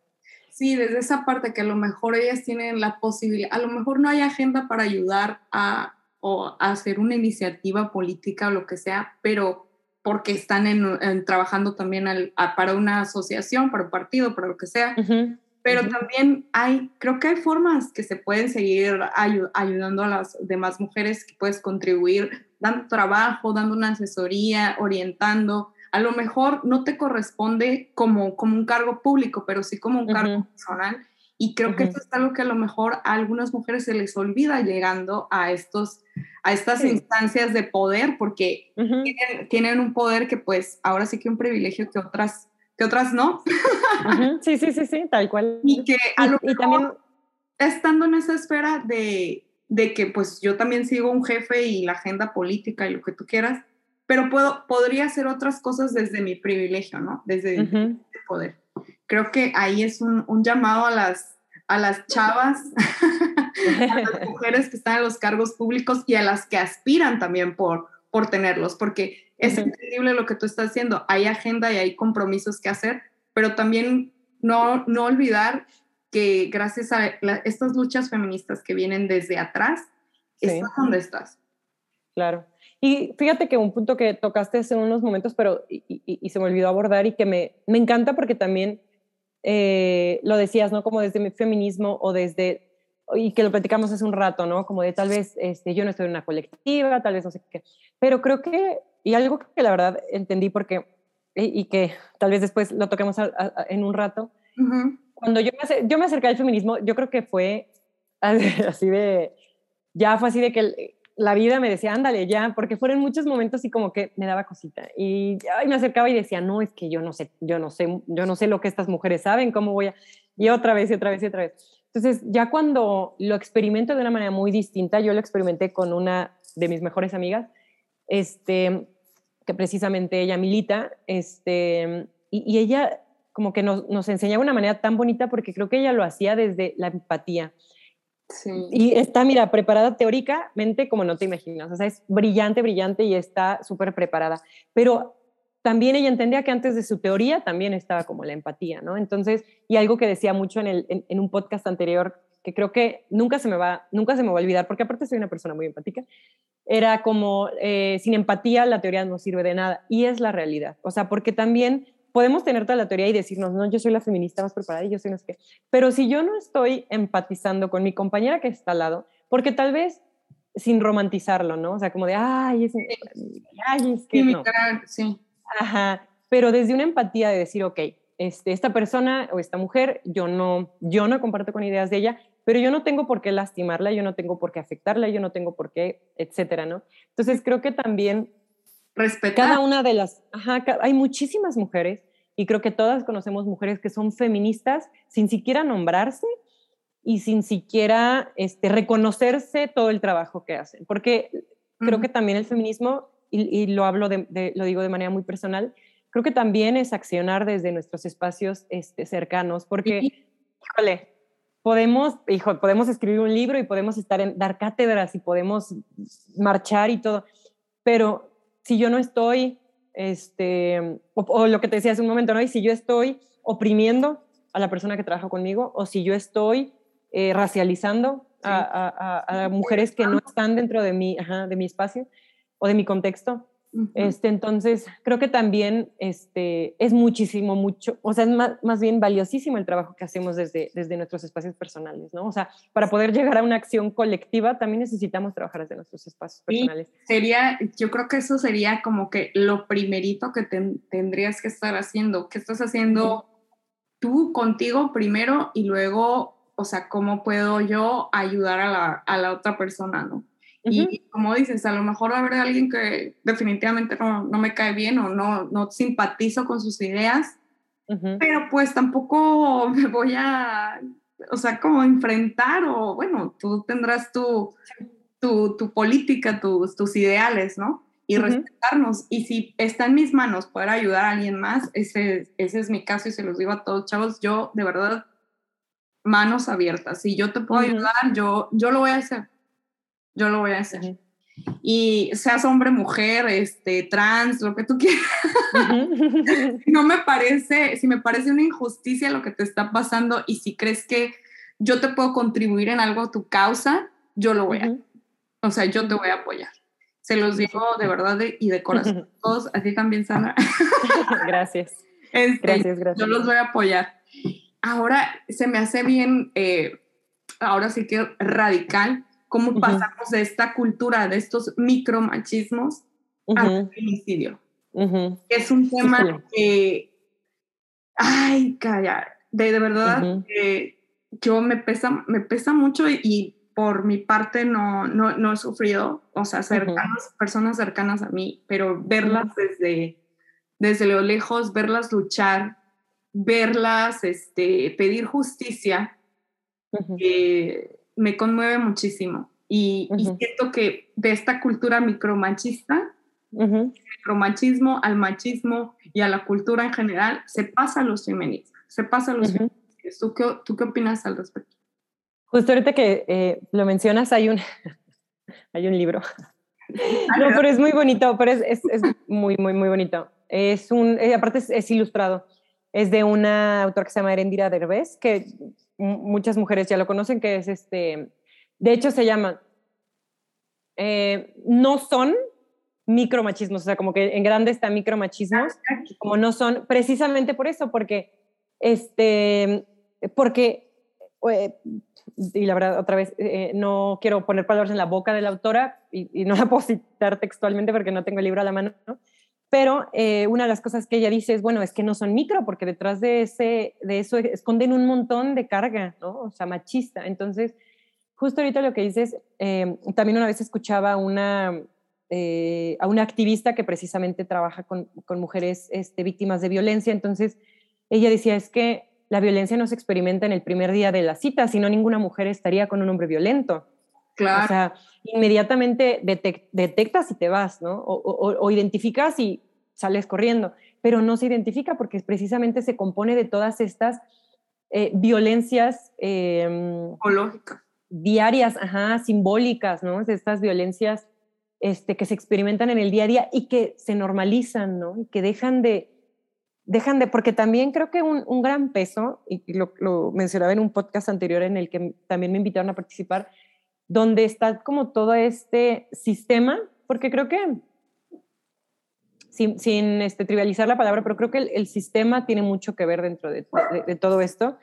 Sí, desde esa parte que a lo mejor ellas tienen la posibilidad, a lo mejor no hay agenda para ayudar a, o a hacer una iniciativa política o lo que sea, pero porque están en, trabajando también para una asociación, para un partido, para lo que sea. Pero también hay, creo que hay formas que se pueden seguir ayudando a las demás mujeres que puedes contribuir, dando trabajo, dando una asesoría, orientando. A lo mejor no te corresponde como, como un cargo público, pero sí como un cargo personal. Y creo que eso es algo que a lo mejor a algunas mujeres se les olvida llegando a, estos, a estas instancias de poder, porque tienen, un poder que pues ahora sí que un privilegio que otras, que otras no. Sí, sí, sí, sí, tal cual. Y que a lo mejor, también... estando en esa esfera de, de que pues yo también sigo un jefe y la agenda política y lo que tú quieras, pero puedo, podría hacer otras cosas desde mi privilegio, ¿no? Desde el poder. Creo que ahí es un, un llamado a las a las chavas, a las mujeres que están en los cargos públicos y a las que aspiran también por, por tenerlos, porque es increíble lo que tú estás haciendo. Hay agenda y hay compromisos que hacer, pero también no, no olvidar que gracias a estas luchas feministas que vienen desde atrás, estás donde estás. Claro. Y fíjate que un punto que tocaste hace unos momentos, pero y, y, se me olvidó abordar y que me, me encanta porque también eh, lo decías, ¿no? Como desde mi feminismo o desde, y que lo platicamos hace un rato, ¿no? Como de tal vez este, yo no estoy en una colectiva, tal vez no sé qué. Pero creo que, y algo que la verdad entendí porque, y, que tal vez después lo toquemos en un rato, cuando yo me, yo me acerqué al feminismo, yo creo que fue así de, ya fue así de que la vida me decía, ándale ya, porque fueron muchos momentos y como que me daba cosita. Y me acercaba y decía, no, es que yo no sé, yo no sé, yo no sé lo que estas mujeres saben, cómo voy a... Y otra vez y otra vez y otra vez. Entonces, ya cuando lo experimento de una manera muy distinta, yo lo experimenté con una de mis mejores amigas, este, que precisamente ella milita, este, y, ella como que nos, nos enseñaba una manera tan bonita porque creo que ella lo hacía desde la empatía. Y está, mira, preparada teóricamente como no te imaginas. O sea, es brillante, brillante y está súper preparada. Pero también ella entendía que antes de su teoría también estaba como la empatía, ¿no? Entonces, y algo que decía mucho en, el, en, un podcast anterior, que creo que nunca se me va, nunca se me va a olvidar, porque aparte soy una persona muy empática, era como, eh, sin empatía la teoría no sirve de nada, y es la realidad. O sea, porque también podemos tener toda la teoría y decirnos, no, yo soy la feminista más preparada y yo soy no sé qué, pero si yo no estoy empatizando con mi compañera que está al lado, porque tal vez sin romantizarlo, ¿no? O sea, como de, ay, es, ay, es que no. sí Ajá, pero desde una empatía de decir, ok, este, esta persona o esta mujer, yo no, yo no comparto con ideas de ella, pero yo no tengo por qué lastimarla, yo no tengo por qué afectarla, yo no tengo por qué, etcétera, ¿no? Entonces creo que también respetar. Cada una de las, ajá, hay muchísimas mujeres y creo que todas conocemos mujeres que son feministas sin siquiera nombrarse y sin siquiera este, reconocerse todo el trabajo que hacen, porque creo que también el feminismo y, lo hablo de, lo digo de manera muy personal, creo que también es accionar desde nuestros espacios este, cercanos, porque, híjole, podemos, hijo, podemos escribir un libro y podemos estar en, dar cátedras y podemos marchar y todo, pero si yo no estoy, este, o, lo que te decía hace un momento, ¿no? Y si yo estoy oprimiendo a la persona que trabaja conmigo, o si yo estoy eh, racializando a, a, mujeres que no están dentro de mi, de mi espacio, o de mi contexto. Este, entonces, creo que también este, es muchísimo, mucho, o sea, es más, bien valiosísimo el trabajo que hacemos desde, desde nuestros espacios personales, ¿no? O sea, para poder llegar a una acción colectiva también necesitamos trabajar desde nuestros espacios personales. sería, yo creo que eso sería como que lo primerito que tendrías que estar haciendo. ¿Qué estás haciendo tú contigo primero y luego, o sea, cómo puedo yo ayudar a la, a la otra persona, ¿no? Y como dices, a lo mejor va a haber alguien que definitivamente no, no me cae bien o no, no simpatizo con sus ideas, pero pues tampoco me voy a, o sea, como enfrentar o bueno, tú tendrás tu, tu, tu política, tus, tus ideales, ¿no? Y respetarnos. Y si está en mis manos poder ayudar a alguien más, ese, ese es mi caso y se los digo a todos, chavos, yo de verdad, manos abiertas. Si yo te puedo ayudar, yo, yo lo voy a hacer yo lo voy a hacer. Y seas hombre, mujer, este, trans, lo que tú quieras. no me parece, si me parece una injusticia lo que te está pasando y si crees que yo te puedo contribuir en algo a tu causa, yo lo voy a. O sea, yo te voy a apoyar. Se los digo de verdad y de corazón. Todos, así también, Sana. gracias. Este, gracias, gracias. Yo los voy a apoyar. Ahora se me hace bien, eh, ahora sí que radical, cómo pasamos de esta cultura, de estos micromachismos al feminicidio. Es un tema que, ay, calla, de, de verdad, que yo me pesa, me pesa mucho y, por mi parte no, no, no, he sufrido, o sea, cercanas, personas cercanas a mí, pero verlas desde, desde lo lejos, verlas luchar, verlas este, pedir justicia, eh, me conmueve muchísimo. Y, siento que de esta cultura micromachista, micromachismo al machismo y a la cultura en general, se pasa a los feministas, se pasa a los feministas. ¿Tú qué, ¿Tú qué opinas al respecto? Justo ahorita que eh, lo mencionas, hay un, hay un libro. no, pero es muy bonito, pero es, es, es muy, muy, muy bonito. Es un, eh, aparte es, es, ilustrado. Es de una autora que se llama Erendira Derbez, que muchas mujeres ya lo conocen, que es este, de hecho se llama, eh, no son micromachismos, o sea, como que en grande está micromachismos, como no son, precisamente por eso, porque, este, porque, eh, y la verdad, otra vez, eh, no quiero poner palabras en la boca de la autora y, no la puedo citar textualmente porque no tengo el libro a la mano, ¿no? Pero eh, una de las cosas que ella dice es, bueno, es que no son micro, porque detrás de, ese, de eso esconden un montón de carga, ¿no? O sea, machista. Entonces, justo ahorita lo que dices, eh, también una vez escuchaba eh, a una activista que precisamente trabaja con, mujeres este, víctimas de violencia. Entonces, ella decía, es que la violencia no se experimenta en el primer día de la cita, sino ninguna mujer estaría con un hombre violento. Claro. O sea, inmediatamente detectas y te vas, ¿no? O, identificas y sales corriendo. pero no se identifica porque precisamente se compone de todas estas eh, violencias eh, diarias, ajá, simbólicas, ¿no? Estas violencias este, que se experimentan en el día a día y que se normalizan, ¿no? Y que dejan de, dejan de, porque también creo que un, un gran peso, y lo, lo, mencionaba en un podcast anterior en el que también me invitaron a participar, donde está como todo este sistema, porque creo que, sin, sin este, trivializar la palabra, pero creo que el, sistema tiene mucho que ver dentro de, todo esto.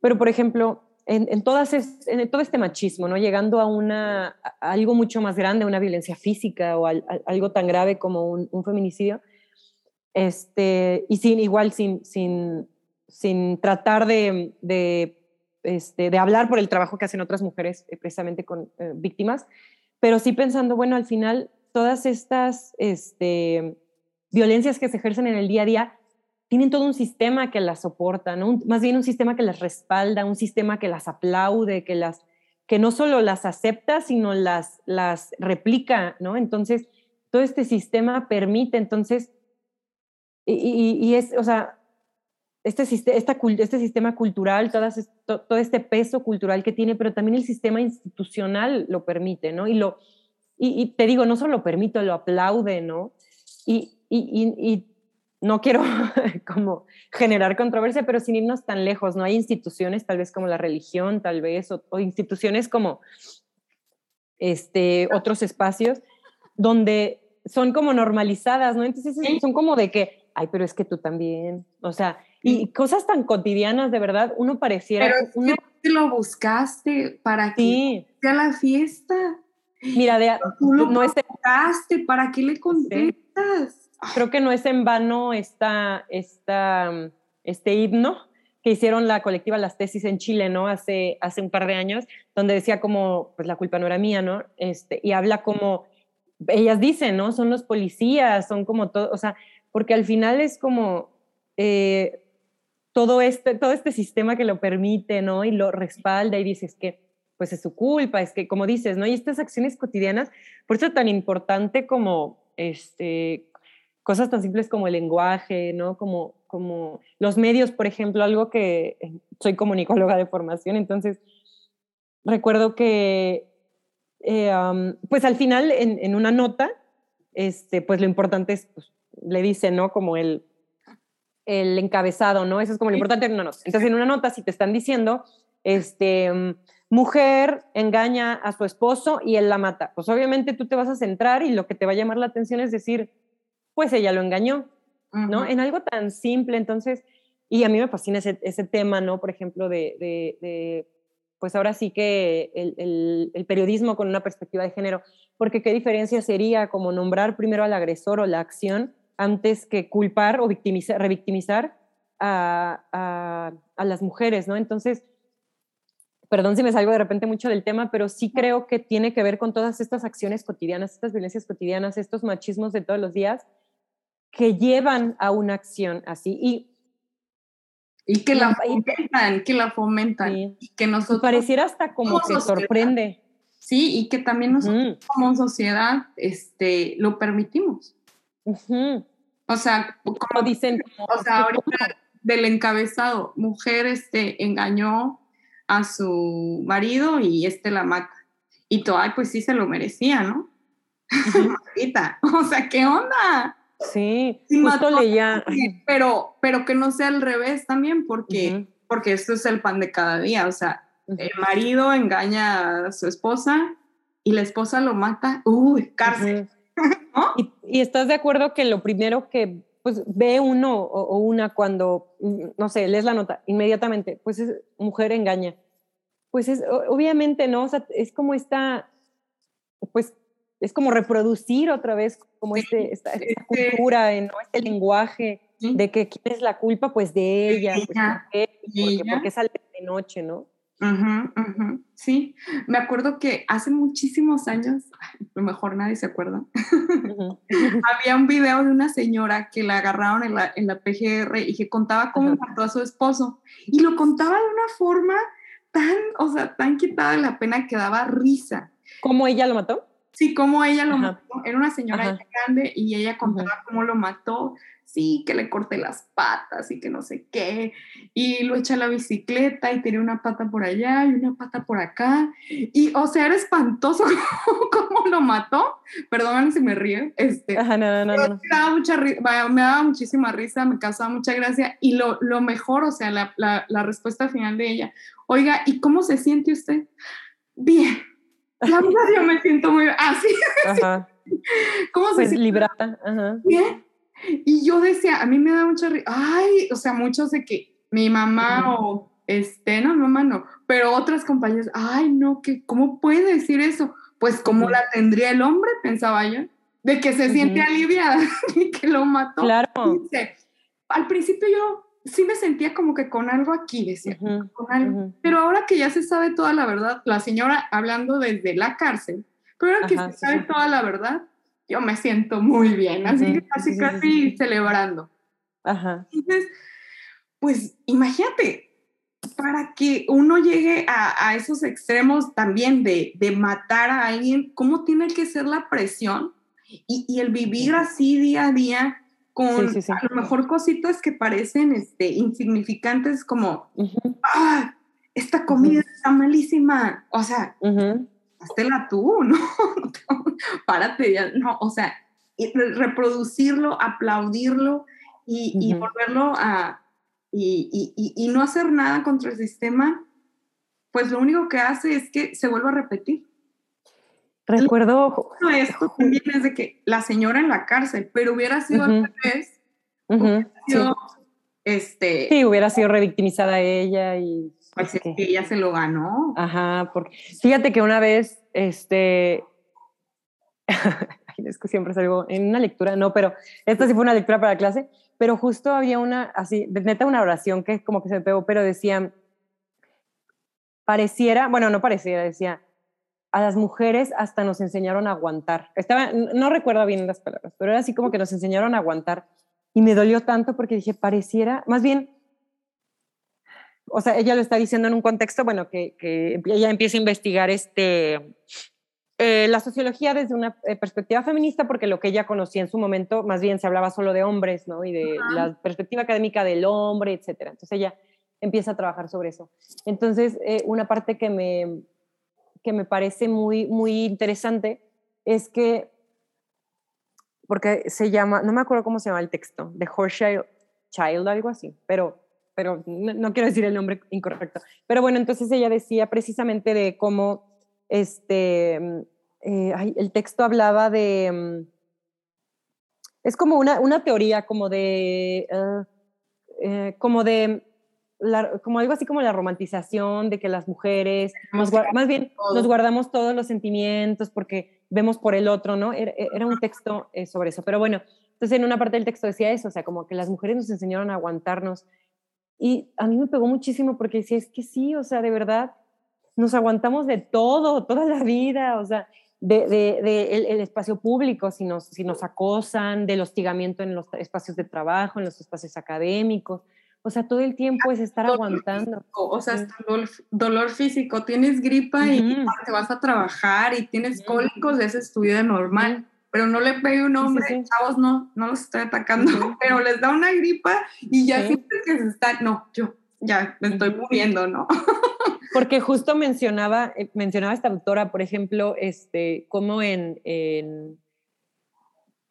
Pero, por ejemplo, en, todas en, todo este machismo, ¿no? Llegando a, una, a algo mucho más grande, una violencia física o algo tan grave como un, feminicidio, este, y sin, igual sin, sin, sin tratar de, este, de, hablar por el trabajo que hacen otras mujeres eh, precisamente con eh, víctimas, pero sí pensando, bueno, al final todas estas este, violencias que se ejercen en el día a día tienen todo un sistema que las soporta, ¿no? más bien un sistema que las respalda, un sistema que las aplaude, que, las, que no solo las acepta, sino las, las replica, ¿no? Entonces, todo este sistema permite, entonces, y, y, y es, o sea, este, esta, este sistema cultural, todas, todo este peso cultural que tiene, pero también el sistema institucional lo permite, ¿no? Y, lo, y, y te digo, no solo lo permite, lo aplaude, ¿no? Y, y, no quiero como generar controversia, pero sin irnos tan lejos, ¿no? Hay instituciones tal vez como la religión, tal vez, o, o instituciones como este, otros espacios donde son como normalizadas, ¿no? Entonces son como de que, ay, pero es que tú también, o sea, y cosas tan cotidianas, de verdad, uno pareciera... Pero uno, que lo buscaste para sí. que sea la fiesta. Mira, de, tú lo no buscaste, es, ¿para qué le contestas? Sí creo que no es en vano esta, esta, este himno que hicieron la colectiva Las Tesis en Chile, ¿no? Hace, hace un par de años, donde decía como, pues la culpa no era mía, ¿no? Este, y habla como, ellas dicen, ¿no? Son los policías, son como todo, o sea, porque al final es como eh, todo, este, todo este sistema que lo permite, ¿no? Y lo respalda y dices que, pues es su culpa, es que, como dices, ¿no? Y estas acciones cotidianas, por eso es tan importante como, este, cosas tan simples como el lenguaje, ¿no? Como, como los medios, por ejemplo, algo que eh, soy comunicóloga de formación, entonces recuerdo que, eh, pues al final en, en, una nota, este, pues lo importante es, pues, le dice, ¿no? Como el, el encabezado, ¿no? Eso es como lo importante en una nota. Entonces en una nota, si te están diciendo, este, um, mujer engaña a su esposo y él la mata, pues obviamente tú te vas a centrar y lo que te va a llamar la atención es decir, pues ella lo engañó, ¿no? Uh -huh. En algo tan simple, entonces, y a mí me fascina ese, ese tema, ¿no? Por ejemplo, de, de, de pues ahora sí que el, el, el, periodismo con una perspectiva de género, porque qué diferencia sería como nombrar primero al agresor o la acción antes que culpar o victimizar, revictimizar a, a, a las mujeres, ¿no? Entonces, perdón si me salgo de repente mucho del tema, pero sí creo que tiene que ver con todas estas acciones cotidianas, estas violencias cotidianas, estos machismos de todos los días que llevan a una acción así. Y, y que la fomentan, que la fomentan. Sí. Y que nosotros... Pareciera hasta como que sociedad, sorprende. Sí, y que también nosotros uh -huh. como sociedad este, lo permitimos. Uh -huh. O sea, como, dicen... O sea, ahorita del encabezado, mujer este, engañó a su marido y este la mata. Y tú, ay, pues sí se lo merecía, ¿no? O sea, ¿qué onda? Sí, sí justo leía. Pero, pero que no sea al revés también, porque, uh -huh. porque esto es el pan de cada día. O sea, uh -huh. el marido engaña a su esposa y la esposa lo mata. Uy, cárcel. Uh -huh. ¿No? y, y, estás de acuerdo que lo primero que pues, ve uno o, o, una cuando, no sé, lees la nota, inmediatamente, pues es mujer engaña. Pues es, obviamente, ¿no? O sea, es como esta, pues es como reproducir otra vez como sí, este, esta, esta este, cultura, ¿no? este lenguaje ¿sí? de que quién es la culpa, pues de ella, pues, ¿por qué? Porque, porque, sale de noche, ¿no? Uh -huh, uh -huh. Sí, me acuerdo que hace muchísimos años, a lo mejor nadie se acuerda, uh -huh. había un video de una señora que la agarraron en la, en la PGR y que contaba cómo mató a su esposo y lo contaba de una forma tan, o sea, tan quitada de la pena que daba risa. ¿Cómo ella lo mató? Sí, cómo ella lo mató. Era una señora grande y ella contaba cómo lo mató sí, que le corté las patas y que no sé qué, y lo echa a la bicicleta y tiene una pata por allá y una pata por acá, y o sea, era espantoso cómo, lo mató, perdóname si me río, este, no, no, no, Me, daba mucha, me daba muchísima risa, me causaba mucha gracia, y lo, lo mejor, o sea, la, la, la respuesta final de ella, oiga, ¿y cómo se siente usted? Bien. La verdad yo me siento muy así. ¿Cómo se pues siente? librada. Bien y yo decía, a mí me da mucha risa, ay, o sea, muchos de que mi mamá o este, no, mamá no, pero otras compañeras, ay, no, que, ¿cómo puede decir eso? Pues, ¿cómo la tendría el hombre? Pensaba yo, de que se siente aliviada y que lo mató. Claro. al principio yo sí me sentía como que con algo aquí, decía, con algo. Pero ahora que ya se sabe toda la verdad, la señora hablando desde la cárcel, pero ahora que se sabe toda la verdad, yo me siento muy bien, así casi, casi celebrando. Ajá. Entonces, pues imagínate, para que uno llegue a, esos extremos también de, de, matar a alguien, ¿cómo tiene que ser la presión? Y, y el vivir así día a día con a lo mejor cositas que parecen este, insignificantes como, ah, esta comida está malísima. O sea, haztela tú, ¿no? Párate, ya, no, o sea, reproducirlo, aplaudirlo y, volverlo a, y, no hacer nada contra el sistema, pues lo único que hace es que se vuelva a repetir. Recuerdo... Esto también es de que la señora en la cárcel, pero hubiera sido al revés, este... Sí, hubiera sido revictimizada ella y pues es que ella se lo ganó. Ajá, porque fíjate que una vez, este, es que siempre salgo en una lectura, no, pero esta sí fue una lectura para clase, pero justo había una, así, neta una oración que como que se me pegó, pero decía, pareciera, bueno, no pareciera, decía, a las mujeres hasta nos enseñaron a aguantar. Estaba, no recuerdo bien las palabras, pero era así como que nos enseñaron a aguantar. Y me dolió tanto porque dije, pareciera, más bien, o sea, ella lo está diciendo en un contexto, bueno, que, ella empieza a investigar este, eh, la sociología desde una eh, perspectiva feminista, porque lo que ella conocía en su momento, más bien se hablaba solo de hombres, ¿no? Y de la perspectiva académica del hombre, etcétera. Entonces ella empieza a trabajar sobre eso. Entonces, eh, una parte que me, que me parece muy, muy interesante es que, porque se llama, no me acuerdo cómo se llama el texto, de Horseshoe Child, algo así, pero pero no, quiero decir el nombre incorrecto. Pero bueno, entonces ella decía precisamente de cómo este, mm, eh, el texto hablaba de... Mm, es como una, una teoría como de... Ah, eh, como de... como algo así como la romantización de que las mujeres, más bien nos guardamos todos los sentimientos porque vemos por el otro, ¿no? Era, era un texto eh, sobre eso. Pero bueno, entonces en una parte del texto decía eso, o sea, como que las mujeres nos enseñaron a aguantarnos y a mí me pegó muchísimo porque decía, es que sí, o sea, de verdad, nos aguantamos de todo, toda la vida, o sea, de, de, el, espacio público, si nos, si nos acosan, del hostigamiento en los espacios de trabajo, en los espacios académicos. O sea, todo el tiempo es estar aguantando. o sea, dolor, físico. Tienes gripa y te vas a trabajar y tienes cólicos, ese es tu vida normal pero no le pegue un hombre, chavos, no, no los estoy atacando, pero les da una gripa y ya siempre que se está, no, yo ya me estoy muriendo, ¿no? Porque justo mencionaba, eh, mencionaba esta autora, por ejemplo, este, como en,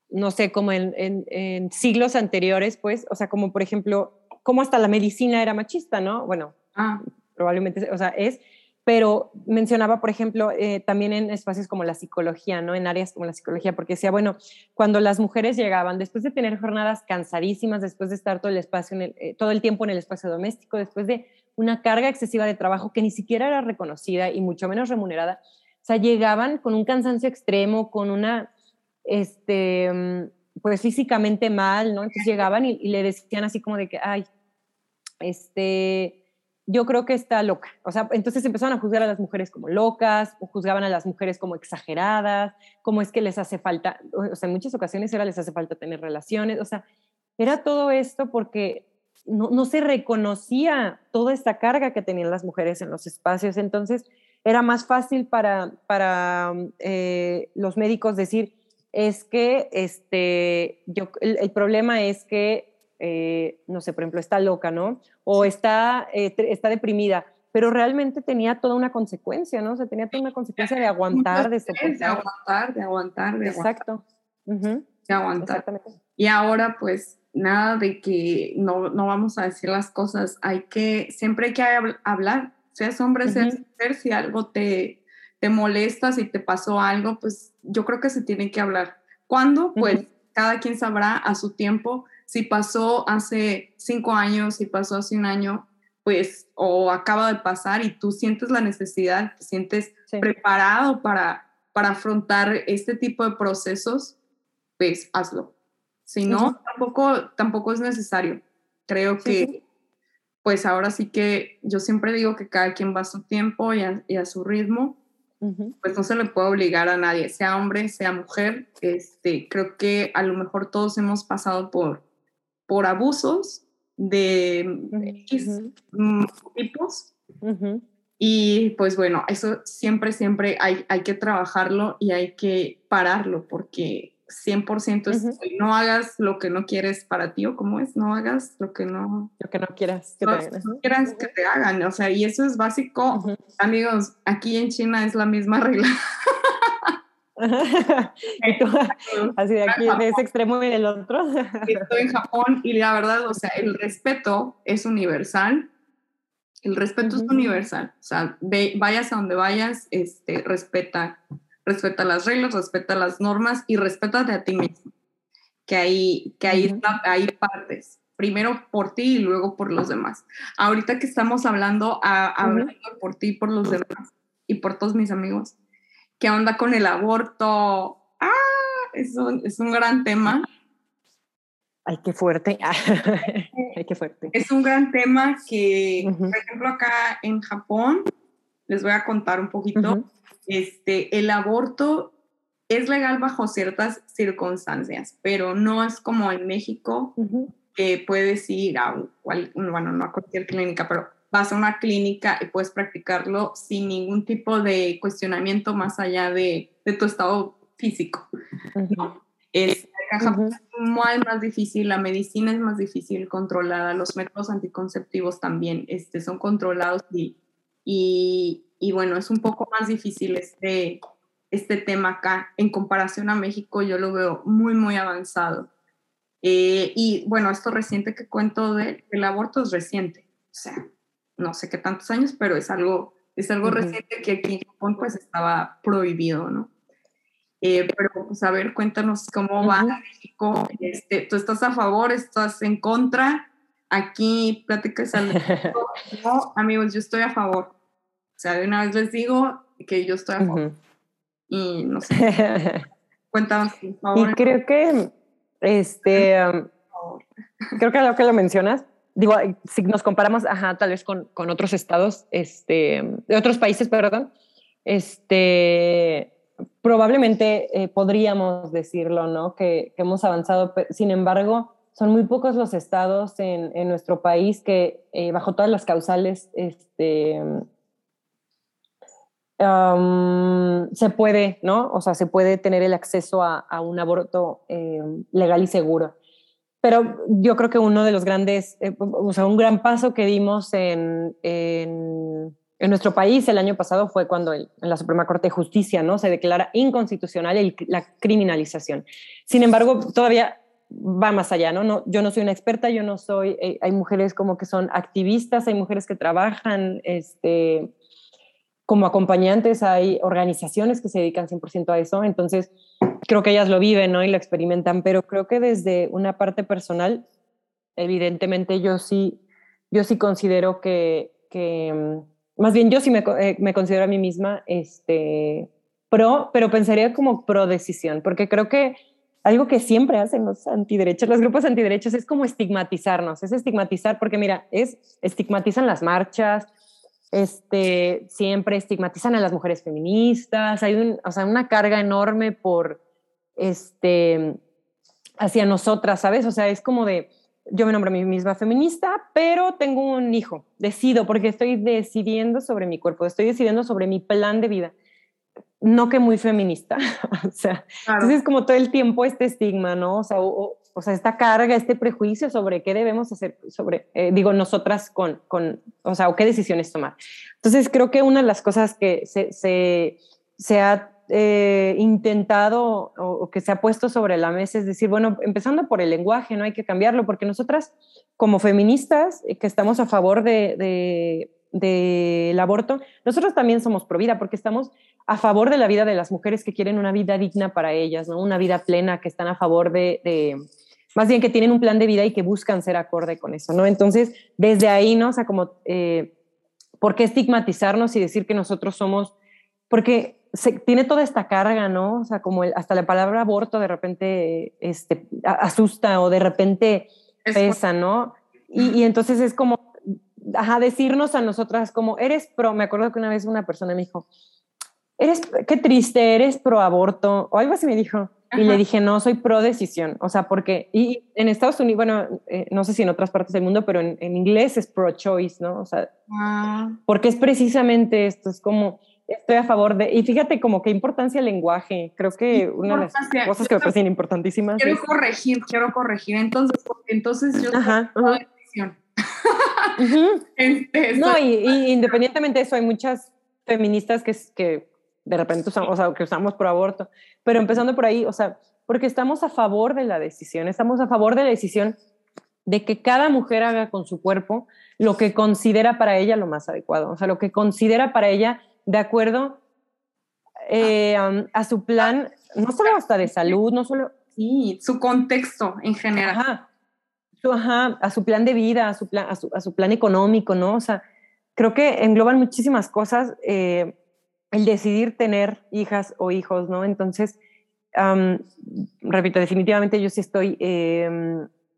no sé, como en, en, siglos anteriores, pues, o sea, como por ejemplo, como hasta la medicina era machista, ¿no? Bueno, ah. probablemente, o sea, es, pero mencionaba, por ejemplo, eh, también en espacios como la psicología, ¿no? En áreas como la psicología, porque decía, bueno, cuando las mujeres llegaban, después de tener jornadas cansadísimas, después de estar todo el, espacio eh, todo el tiempo en el espacio doméstico, después de una carga excesiva de trabajo que ni siquiera era reconocida y mucho menos remunerada, o sea, llegaban con un cansancio extremo, con una, este, mm, pues físicamente mal, ¿no? Entonces llegaban y, y le decían así como de que, ay, este yo creo que está loca. O sea, entonces empezaron a juzgar a las mujeres como locas, o juzgaban a las mujeres como exageradas, como es que les hace falta, o sea, en muchas ocasiones era les hace falta tener relaciones, o sea, era todo esto porque no, no se reconocía toda esta carga que tenían las mujeres en los espacios. Entonces, era más fácil para, para eh, los médicos decir, es que este, yo, el, problema es que, eh, no sé, por ejemplo, está loca, ¿no? O está, eh, está deprimida pero realmente tenía toda una consecuencia, ¿no? O sea, tenía toda una consecuencia de aguantar, de soportar. De aguantar, de aguantar, de Exacto. De aguantar. Y ahora, pues, nada de que no, no, vamos a decir las cosas, hay que, siempre hay que hablar, seas hombre, seas mujer, si algo te, te molesta, si te pasó algo, pues yo creo que se tiene que hablar. ¿Cuándo? Pues cada quien sabrá a su tiempo. Si pasó hace cinco años, si pasó hace un año, pues, o acaba de pasar y tú sientes la necesidad, te sientes preparado para, para afrontar este tipo de procesos, pues hazlo. Si no, tampoco, tampoco es necesario. Creo que, pues ahora sí que yo siempre digo que cada quien va a su tiempo y a, su ritmo. Pues no se le puede obligar a nadie, sea hombre, sea mujer. Este, creo que a lo mejor todos hemos pasado por, por abusos de X mm, tipos. Y pues bueno, eso siempre, siempre hay, hay que trabajarlo y hay que pararlo porque 100% es, no hagas lo que no quieres para ti o cómo es, no hagas lo que no... Lo que no quieras que, te, hagan. quieras que te hagan. O sea, y eso es básico. Amigos, aquí en China es la misma regla. Así de aquí, de ese extremo y del otro. Estoy en Japón y la verdad, o sea, el respeto es universal. El respeto es universal. O sea, vayas a donde vayas, este, respeta, respeta las reglas, respeta las normas y respétate a ti mismo. Que ahí, que ahí, está, ahí partes. Primero por ti y luego por los demás. Ahorita que estamos hablando, a, hablando por ti y por los demás y por todos mis amigos, ¿Qué onda con el aborto? Ah, es un, es un gran tema. Ay, qué fuerte. Ay, qué fuerte. Es un gran tema que, por ejemplo, acá en Japón, les voy a contar un poquito, este, el aborto es legal bajo ciertas circunstancias, pero no es como en México, que puedes ir a, bueno, no a cualquier clínica, pero vas a una clínica y puedes practicarlo sin ningún tipo de cuestionamiento más allá de, de tu estado físico. ¿no? Es, más difícil, la medicina es más difícil controlada, los métodos anticonceptivos también este, son controlados y, y, y, bueno, es un poco más difícil este, este tema acá. En comparación a México, yo lo veo muy, muy avanzado. Eh, y bueno, esto reciente que cuento del el aborto es reciente. O sea, no sé qué tantos años, pero es algo, es algo reciente que aquí en Japón pues estaba prohibido, ¿no? Eh, pero pues a ver, cuéntanos cómo va México. Este, ¿Tú estás a favor? ¿Estás en contra? Aquí pláticas al... no, amigos, yo estoy a favor. O sea, de una vez les digo que yo estoy a favor. Y no sé. Cuéntanos, por favor. Y creo que, este, creo que lo que lo mencionas, digo, si nos comparamos, ajá, tal vez con, con otros estados, este, de otros países, perdón, este, probablemente eh, podríamos decirlo, ¿no? Que, hemos avanzado, sin embargo, son muy pocos los estados en, en nuestro país que, eh, bajo todas las causales, este, se puede, ¿no? O sea, se puede tener el acceso a, a un aborto eh, legal y seguro. Pero yo creo que uno de los grandes, eh, o sea, un gran paso que dimos en, en, nuestro país el año pasado fue cuando en la Suprema Corte de Justicia ¿no? se declara inconstitucional la criminalización. Sin embargo, todavía va más allá, ¿no? ¿no? Yo no soy una experta, yo no soy, eh, hay mujeres como que son activistas, hay mujeres que trabajan este, como acompañantes, hay organizaciones que se dedican 100% a eso, entonces creo que ellas lo viven ¿no? y lo experimentan, pero creo que desde una parte personal, evidentemente yo sí, yo sí considero que, que mm, más bien yo sí me, eh, me, considero a mí misma este, pro, pero pensaría como pro decisión, porque creo que algo que siempre hacen los antiderechos, los grupos antiderechos, es como estigmatizarnos, es estigmatizar, porque mira, es estigmatizan las marchas, este, siempre estigmatizan a las mujeres feministas, hay un, o sea, una carga enorme por, este, hacia nosotras, ¿sabes? O sea, es como de, yo me nombro a mí misma feminista, pero tengo un hijo, decido, porque estoy decidiendo sobre mi cuerpo, estoy decidiendo sobre mi plan de vida. No que muy feminista, o sea, entonces como todo el tiempo este estigma, ¿no? O sea, o, sea, esta carga, este prejuicio sobre qué debemos hacer, sobre, eh, digo, nosotras con, con, o sea, o qué decisiones tomar. Entonces creo que una de las cosas que se, se, se ha eh, intentado o, que se ha puesto sobre la mesa es decir, bueno, empezando por el lenguaje, no hay que cambiarlo, porque nosotras como feministas eh, que estamos a favor del de, aborto, nosotros también somos pro vida, porque estamos a favor de la vida de las mujeres que quieren una vida digna para ellas, ¿no? una vida plena, que están a favor de, más bien que tienen un plan de vida y que buscan ser acorde con eso, ¿no? Entonces, desde ahí, ¿no? O sea, como, eh, ¿por qué estigmatizarnos y decir que nosotros somos, porque se, tiene toda esta carga, ¿no? O sea, como hasta la palabra aborto de repente este, asusta o de repente pesa, ¿no? Y, entonces es como, ajá, decirnos a nosotras como, eres pro, me acuerdo que una vez una persona me dijo, eres, qué triste, eres pro aborto, o algo así me dijo. Y le dije, no, soy pro decisión. O sea, porque, y en Estados Unidos, bueno, eh, no sé si en otras partes del mundo, pero en, inglés es pro choice, ¿no? O sea, ah. porque es precisamente esto, es como, Estoy a favor de, y fíjate como qué importancia el lenguaje, creo que una de las cosas que me parecen importantísimas. Quiero corregir, quiero corregir, entonces, entonces yo Ajá, decisión. Este, no, y, independientemente de eso, hay muchas feministas que, que de repente usamos, o sea, que usamos por aborto, pero empezando por ahí, o sea, porque estamos a favor de la decisión, estamos a favor de la decisión de que cada mujer haga con su cuerpo lo que considera para ella lo más adecuado, o sea, lo que considera para ella de acuerdo eh, a su plan, no solo hasta de salud, no solo... Sí, su contexto en general. Ajá, ajá a su plan de vida, a su plan, a su, plan económico, ¿no? O sea, creo que engloban muchísimas cosas eh, el decidir tener hijas o hijos, ¿no? Entonces, repito, definitivamente yo sí estoy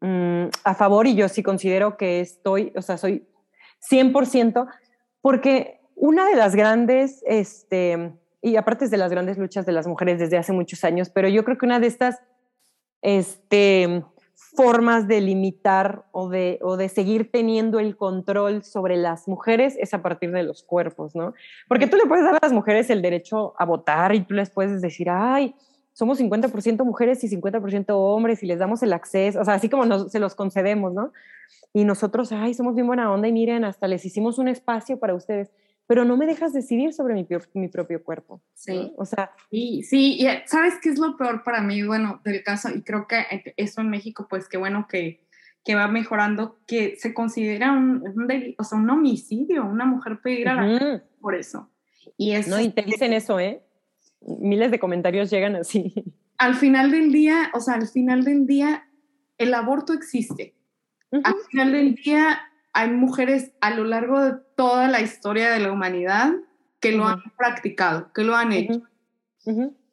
mm, a favor y yo sí considero que estoy, o sea, soy 100%, porque una de las grandes, este, y aparte es de las grandes luchas de las mujeres desde hace muchos años, pero yo creo que una de estas este, formas de limitar o de, o de seguir teniendo el control sobre las mujeres es a partir de los cuerpos, ¿no? Porque tú le puedes dar a las mujeres el derecho a votar y tú les puedes decir, ay, somos 50% mujeres y 50% hombres y les damos el acceso, o sea, así como se los concedemos, ¿no? Y nosotros, ay, somos bien buena onda y miren, hasta les hicimos un espacio para ustedes pero no me dejas decidir sobre mi, mi propio cuerpo. Sí. O sea. Sí, sí, y eh, ¿sabes qué es lo peor para mí? Bueno, del caso, y creo que eso en México, pues qué bueno que, que va mejorando, que se considera un, un, o sea, un homicidio, una mujer puede ir a la por eso. Y es, no, y te dicen eso, ¿eh? Miles de comentarios llegan así. Al final del día, o sea, al final del día, el aborto existe. Al final del día, hay mujeres a lo largo de toda la historia de la humanidad que lo han practicado, que lo han hecho.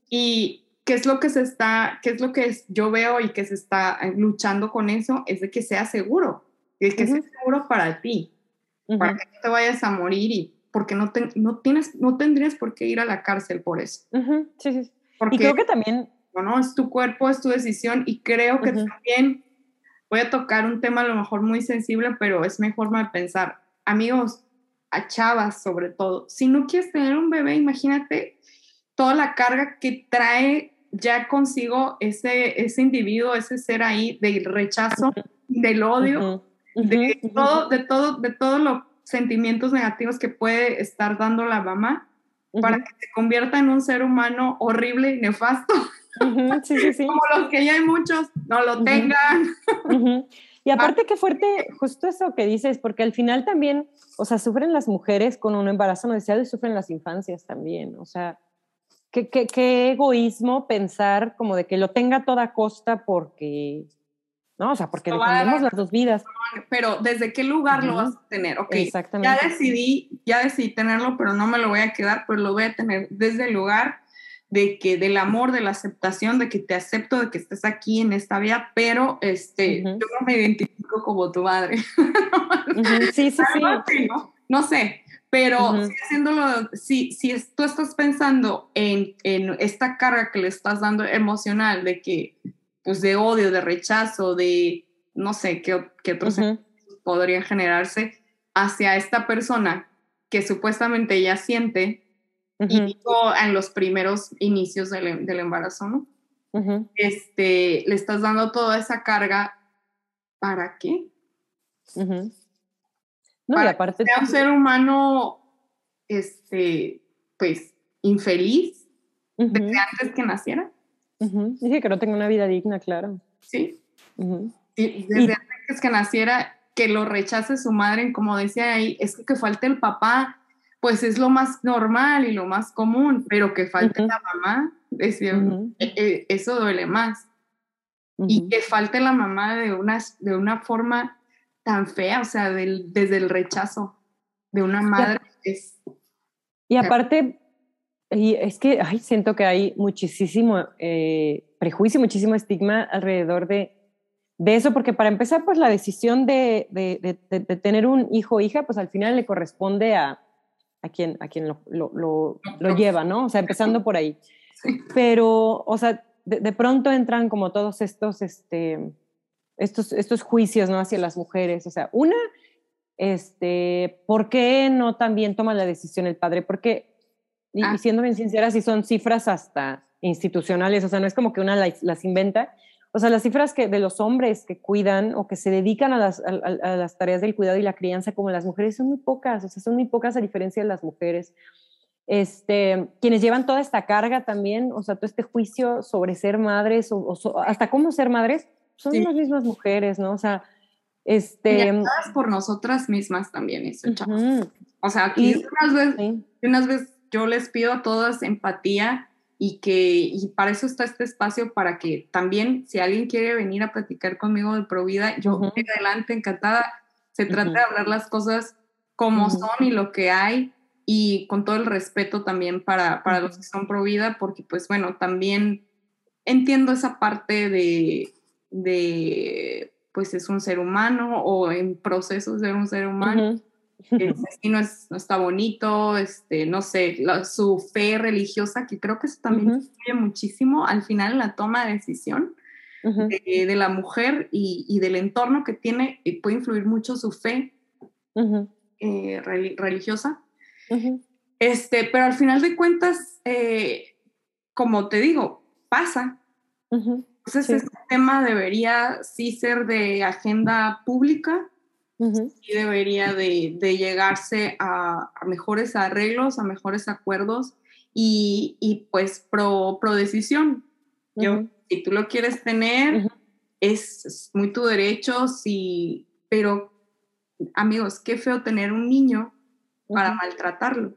Y qué es lo que se está, qué es lo que yo veo y que se está eh, luchando con eso, es de que sea seguro, de que sea seguro para ti, para que no te vayas a morir y porque no, no, tienes, no tendrías por qué ir a la cárcel por eso. Sí, sí. Porque, y creo que también... Bueno, es tu cuerpo, es tu decisión y creo que también voy a tocar un tema a lo mejor muy sensible, pero es mi forma de pensar. Amigos, a chavas sobre todo, si no quieres tener un bebé, imagínate toda la carga que trae ya consigo ese, ese individuo, ese ser ahí del rechazo, del odio, de, todo, de, todo, de todos los sentimientos negativos que puede estar dando la mamá para que se convierta en un ser humano horrible y nefasto. sí, sí, sí. Como los que ya hay muchos, no lo tengan. Y aparte, qué fuerte, justo eso que dices, porque al final también, o sea, sufren las mujeres con un embarazo no deseado y sufren las infancias también. O sea, qué, qué, qué egoísmo pensar como de que lo tenga a toda costa porque ¿no? O sea, porque defendemos las dos vidas. Pero ¿desde qué lugar lo vas a tener? Ok, Exactamente. ya decidí, ya decidí tenerlo, pero no me lo voy a quedar, pero lo voy a tener desde el lugar de que del amor, de la aceptación, de que te acepto, de que estés aquí en esta vida, pero este, yo no me identifico como tu madre. Sí, sí, sí. ¿no? sé, pero si haciéndolo, si, si tú estás pensando en, en, esta carga que le estás dando emocional de que, pues de odio, de rechazo, de, no sé qué, qué otros podrían generarse hacia esta persona que supuestamente ella siente y en los primeros inicios del, del embarazo, ¿no? este, le estás dando toda esa carga, ¿para qué? No, para y aparte... Que sea un ser humano, este, pues, infeliz desde antes que naciera. Dije que no tenga una vida digna, claro. Sí. desde antes que naciera, que lo rechace su madre, como decía ahí, es que, que falte el papá, pues es lo más normal y lo más común, pero que falte la mamá, decía, e, e, eso duele más. Y que falte la mamá de una, de una forma tan fea, o sea, del, desde el rechazo de una madre. es, y aparte, y es que ay, siento que hay muchísimo eh, prejuicio, muchísimo estigma alrededor de, de eso, porque para empezar, pues la decisión de, de, de tener un hijo o hija, pues al final le corresponde a, a quien, a quien lo, lo, lo, lleva, ¿no? O sea, empezando por ahí. Pero, o sea, de, pronto entran como todos estos, este, estos, estos juicios, ¿no? Hacia las mujeres. O sea, una, este, ¿por qué no también toma la decisión el padre? Porque, y, ah. siendo bien sincera, si son cifras hasta institucionales, o sea, no es como que una las, las inventa, o sea, las cifras que de los hombres que cuidan o que se dedican a las, a, las, tareas del cuidado y la crianza como las mujeres son muy pocas, o sea, son muy pocas a diferencia de las mujeres. Este, quienes llevan toda esta carga también, o sea, todo este juicio sobre ser madres o, hasta cómo ser madres, son las mismas mujeres, ¿no? O sea, este... por nosotras mismas también, eso, O sea, aquí unas, veces, unas veces yo les pido a todas empatía y que y para eso está este espacio para que también si alguien quiere venir a platicar conmigo de Provida, yo uh adelante encantada. Se trata de hablar las cosas como son y lo que hay y con todo el respeto también para, para los que son Provida, porque pues bueno, también entiendo esa parte de, de pues es un ser humano o en proceso de ser un ser humano que así no, es, no está bonito, este, no sé, su fe religiosa, que creo que eso también influye muchísimo al final en la toma de decisión de, la mujer y, del entorno que tiene, y puede influir mucho su fe eh, religiosa. este, pero al final de cuentas, eh, como te digo, pasa. Entonces, este tema debería sí ser de agenda pública y debería de, llegarse a, mejores arreglos, a mejores acuerdos y, pues pro, pro decisión. Yo, si tú lo quieres tener, es, muy tu derecho, sí, pero amigos, qué feo tener un niño para maltratarlo.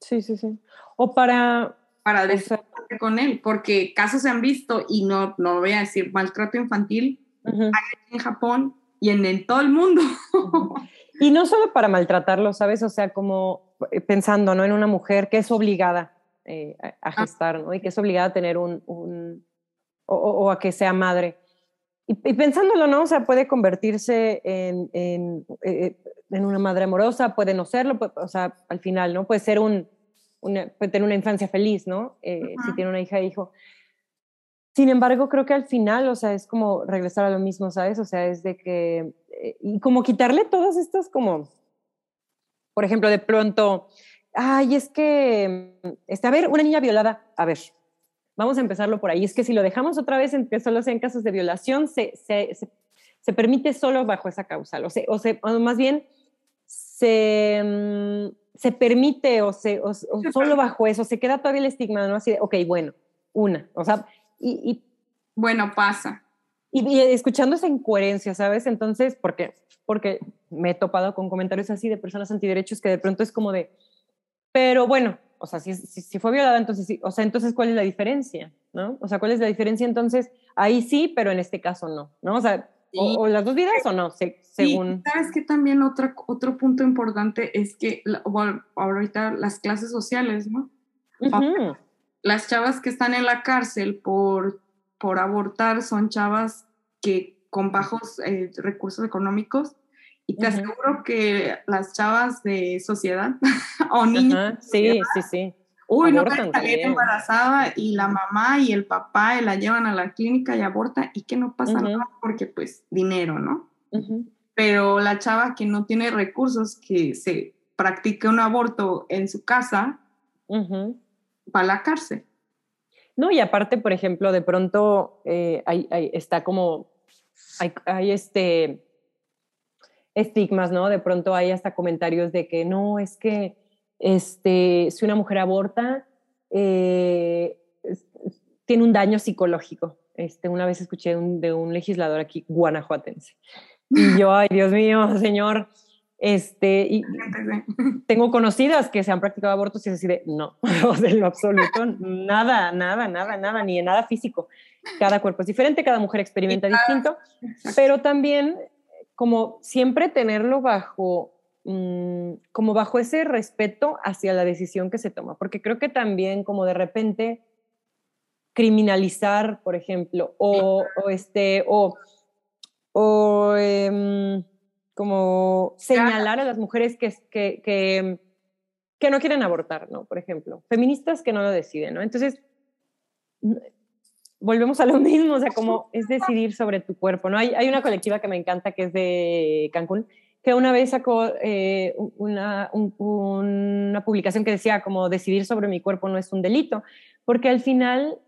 Sí, sí, sí. O para... Para deshacerse con él, porque casos se han visto, y no, no voy a decir maltrato infantil, en Japón y en, todo el mundo. y no solo para maltratarlo, ¿sabes? O sea, como eh, pensando, ¿no? En una mujer que es obligada eh, a ah. gestar, ¿no? Y que es obligada a tener un, un o, a que sea madre. Y, pensándolo, ¿no? O sea, puede convertirse en, en, eh, en, una madre amorosa, puede no serlo, o sea, al final, ¿no? Puede ser un, una, puede tener una infancia feliz, ¿no? Si tiene una hija e hijo. Sin embargo, creo que al final, o sea, es como regresar a lo mismo, ¿sabes? O sea, es de que, eh, y como quitarle todas estas como, por ejemplo, de pronto, ay, es que, este, a ver, una niña violada, a ver, vamos a empezarlo por ahí. Es que si lo dejamos otra vez en que solo sean casos de violación, se, se, se, permite solo bajo esa causal, o, se, o, se, o más bien se, mm, se permite o, se, o, solo bajo eso, se queda todavía el estigma, ¿no? Así de, ok, bueno, una, o sea, y, bueno, pasa. Y, escuchando esa incoherencia, ¿sabes? Entonces, ¿por qué? Porque me he topado con comentarios así de personas antiderechos que de pronto es como de, pero bueno, o sea, si, si, fue violada, entonces sí, o sea, entonces, ¿cuál es la diferencia? ¿No? O sea, ¿cuál es la diferencia? Entonces, ahí sí, pero en este caso no, ¿no? O sea, o, las dos vidas o no, según... ¿Sabes que también otro, otro punto importante es que, bueno, ahorita las clases sociales, ¿no? Las chavas que están en la cárcel por, por abortar son chavas que con bajos eh, recursos económicos y te aseguro que las chavas de sociedad o niños sí, sí, sí. Uy, no puede salir embarazada y la mamá y el papá la llevan a la clínica y aborta y que no pasa nada porque pues dinero, ¿no? Pero la chava que no tiene recursos, que se practique un aborto en su casa, va a la cárcel. No, y aparte, por ejemplo, de pronto eh, está como, hay, hay este estigmas, ¿no? De pronto hay hasta comentarios de que no, es que este, si una mujer aborta, eh, tiene un daño psicológico. Este, una vez escuché de un legislador aquí guanajuatense. Y yo, ay, Dios mío, señor, este, y tengo conocidas que se han practicado abortos y es así de, no, en lo absoluto, nada, nada, nada, nada, ni en nada físico. Cada cuerpo es diferente, cada mujer experimenta distinto, pero también como siempre tenerlo bajo Mm, como bajo ese respeto hacia la decisión que se toma, porque creo que también como de repente criminalizar, por ejemplo, o, este, o, o em, como señalar a las mujeres que, que, que, que, no quieren abortar, ¿no? Por ejemplo, feministas que no lo deciden, ¿no? Entonces, volvemos a lo mismo, o sea, como es decidir sobre tu cuerpo, ¿no? Hay, hay una colectiva que me encanta que es de Cancún, que una vez sacó eh, una, una publicación que decía como decidir sobre mi cuerpo no es un delito, porque al final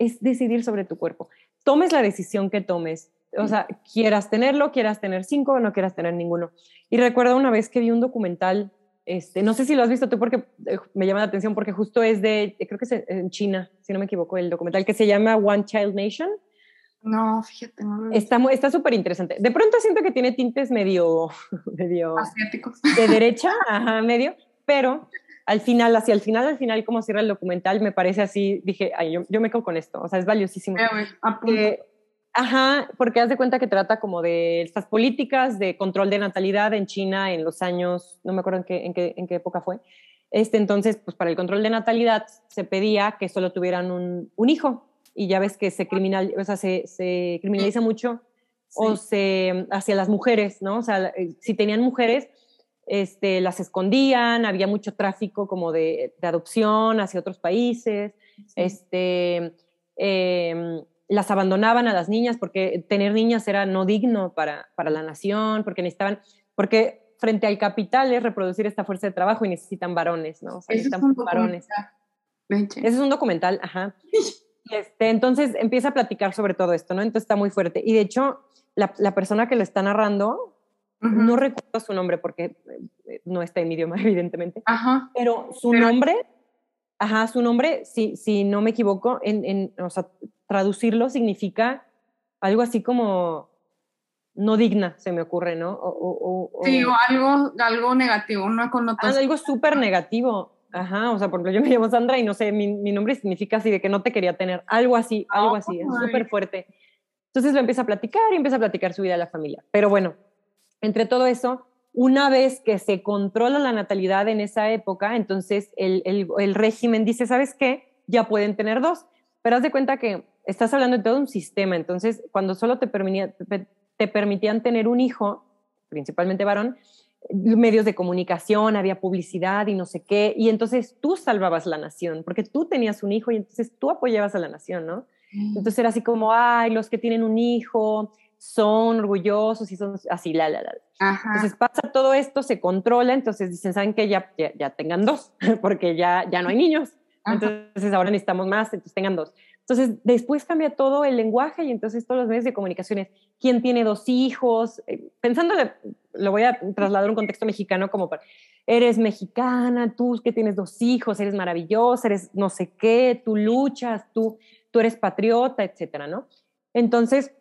es decidir sobre tu cuerpo. Tomes la decisión que tomes, o sea, quieras tenerlo, quieras tener cinco o no quieras tener ninguno. Y recuerdo una vez que vi un documental, este, no sé si lo has visto tú porque eh, me llama la atención porque justo es de, creo que es en China, si no me equivoco, el documental que se llama One Child Nation no, fíjate, no Está súper interesante. De pronto siento que tiene tintes medio, medio asiáticos. De derecha, ajá, medio, pero al final, hacia el final, al final, como cierra el documental, me parece así, dije, ay, yo, yo me quedo con esto, o sea, es valiosísimo. Eh, ajá, porque haz de cuenta que trata como de estas políticas de control de natalidad en China en los años, no me acuerdo en qué, en qué, en qué época fue. Este, entonces, pues para el control de natalidad se pedía que solo tuvieran un, un hijo, y ya ves que se, criminal, o sea, se, se criminaliza mucho o se, hacia las mujeres, ¿no? O sea, eh, si tenían mujeres, este, las escondían, había mucho tráfico como de, de adopción hacia otros países, este, em, las abandonaban a las niñas porque tener niñas era no digno para, para la nación, porque necesitaban, porque frente al capital es reproducir esta fuerza de trabajo y necesitan varones, ¿no? O sea, necesitan varones. Ese es un documental, ajá. Este, entonces empieza a platicar sobre todo esto, ¿no? Entonces está muy fuerte. Y de hecho, la, la persona que lo está narrando, no recuerdo su nombre porque eh, no está en mi idioma, evidentemente, ajá. pero su nombre, ajá, su nombre, si, si no me equivoco, en, en, o sea, traducirlo significa algo así como no digna, se me ocurre, ¿no? O, o, sí, o algo, algo negativo, una connotación. algo súper negativo. Ajá, o sea, por ejemplo, yo me llamo Sandra y no sé, mi, mi nombre significa así de que no te quería tener, algo así, algo así, es súper fuerte. Entonces lo empieza a platicar y empieza a platicar su vida a la familia. Pero bueno, entre todo eso, una vez que se controla la natalidad en esa época, entonces el, el, el régimen dice, ¿sabes qué? Ya pueden tener dos. Pero haz de cuenta que estás hablando de todo un sistema, entonces cuando solo te, permitía, te permitían tener un hijo, principalmente varón, medios de comunicación, había publicidad y no sé qué, y entonces tú salvabas la nación, porque tú tenías un hijo y entonces tú apoyabas a la nación, ¿no? Mm. Entonces era así como, ay, los que tienen un hijo son orgullosos y son así, la, la, la. Entonces pasa todo esto, se controla, entonces dicen, ¿saben qué? Ya, ya, tengan dos, porque ya, ya no hay niños. Entonces ahora necesitamos más, entonces tengan dos. Entonces, después cambia todo el lenguaje y entonces todos los medios de comunicación es quién tiene dos hijos, eh, pensándole, lo voy a trasladar a un contexto mexicano como eres mexicana, tú que tienes dos hijos, eres maravillosa, eres no sé qué, tú luchas, tú, tú eres patriota, etcétera, ¿no? Entonces,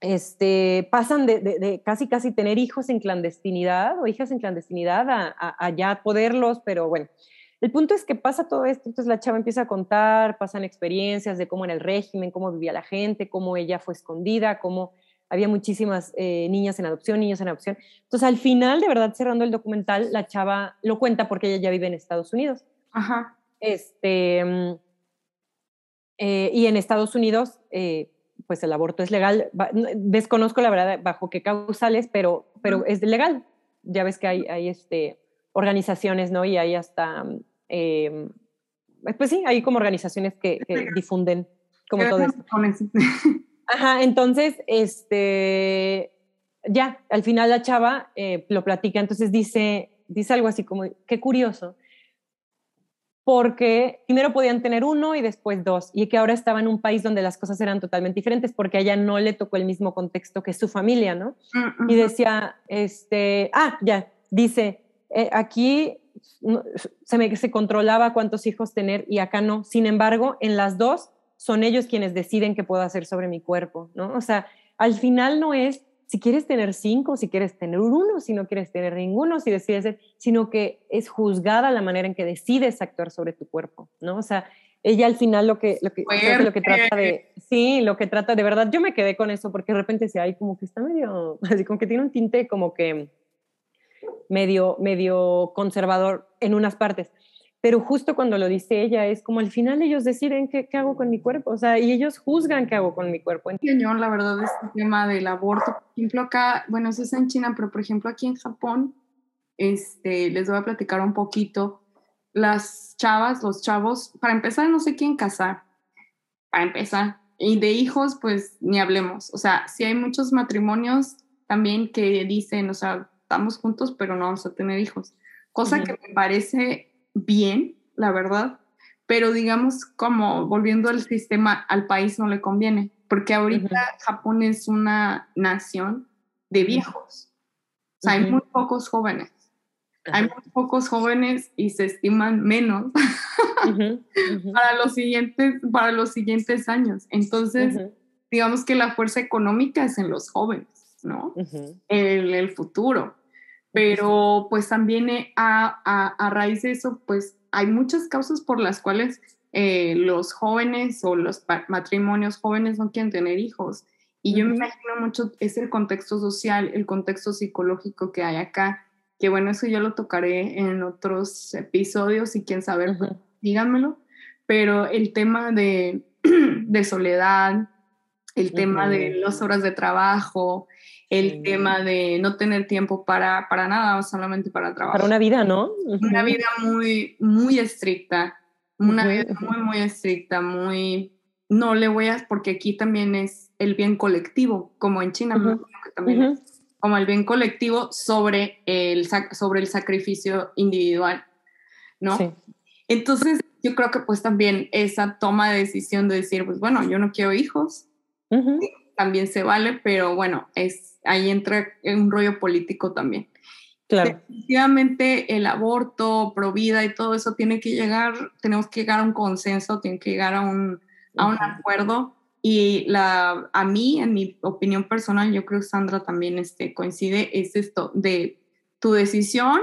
este, pasan de, casi casi tener hijos en clandestinidad o hijas en clandestinidad a, a ya poderlos, pero bueno, el punto es que pasa todo esto, entonces la chava empieza a contar, pasan experiencias de cómo era el régimen, cómo vivía la gente, cómo ella fue escondida, cómo había muchísimas eh, niñas en adopción, niños en adopción. Entonces al final, de verdad, cerrando el documental, la chava lo cuenta porque ella ya vive en Estados Unidos. Ajá. Este, mm, eh, y en Estados Unidos, eh, pues el aborto es legal. Desconozco la verdad bajo qué causales, pero, pero es legal. Ya ves que hay, hay este, organizaciones, ¿no? Y hay hasta, em, pues sí, hay como organizaciones que, difunden como todo esto. Ajá, entonces, este, ya, al final la chava eh, lo platica, entonces dice, dice algo así como, qué curioso, porque primero podían tener uno y después dos, y que ahora estaba en un país donde las cosas eran totalmente diferentes porque a ella no le tocó el mismo contexto que su familia, ¿no? Mm, y decía, este, ah, ya, dice, eh, aquí se, me, se controlaba cuántos hijos tener y acá no. Sin embargo, en las dos son ellos quienes deciden qué puedo hacer sobre mi cuerpo, ¿no? O sea, al final no es si quieres tener cinco, si quieres tener uno, si no quieres tener ninguno, si decides ser, sino que es juzgada la manera en que decides actuar sobre tu cuerpo, ¿no? O sea, ella al final lo que, lo que, lo que trata de, sí, lo que trata de verdad, yo me quedé con eso porque de repente se hay como que está medio, así como que tiene un tinte como que medio, medio conservador en unas partes. Pero justo cuando lo dice ella es como al final ellos deciden qué, qué, hago con mi cuerpo, o sea, y ellos juzgan qué hago con mi cuerpo. Señor, la verdad, este tema del aborto, por ejemplo, acá, bueno, eso es en China, pero por ejemplo aquí en Japón, este, les voy a platicar un poquito, las chavas, los chavos, para empezar, no sé quién casar, para empezar, y de hijos, pues ni hablemos, o sea, si hay muchos matrimonios también que dicen, o sea, estamos juntos, pero no vamos a tener hijos, cosa que me parece bien, la verdad, pero digamos como volviendo al sistema, al país no le conviene, porque ahorita Japón es una nación de viejos, o sea, hay muy pocos jóvenes. Hay muy pocos jóvenes y se estiman menos para, los siguientes, para los siguientes años. Entonces, digamos que la fuerza económica es en los jóvenes, ¿no? En el futuro. Pero pues también eh, a, raíz de eso, pues hay muchas causas por las cuales eh, los jóvenes o los matrimonios jóvenes no quieren tener hijos. Y yo me imagino mucho, es el contexto social, el contexto psicológico que hay acá, que bueno, eso yo lo tocaré en otros episodios y quién sabe, pues, díganmelo, pero el tema de, de soledad, el tema de las horas de trabajo, el tema de no tener tiempo para, para nada, solamente para trabajar. Para una vida, ¿no? Una vida muy, muy estricta, una vida muy, muy estricta, muy... No le voy a... porque aquí también es el bien colectivo, como en China, también como el bien colectivo sobre el, sobre el sacrificio individual, ¿no? Entonces, yo creo que pues también esa toma de decisión de decir, pues bueno, yo no quiero hijos, también se vale, pero bueno, es ahí entra un rollo político también. Claro. Definitivamente el aborto, pro vida y todo eso tiene que llegar, tenemos que llegar a un consenso, tiene que llegar a un, a un acuerdo. Y la, a mí, en mi opinión personal, yo creo que Sandra también este, coincide, es esto de tu decisión,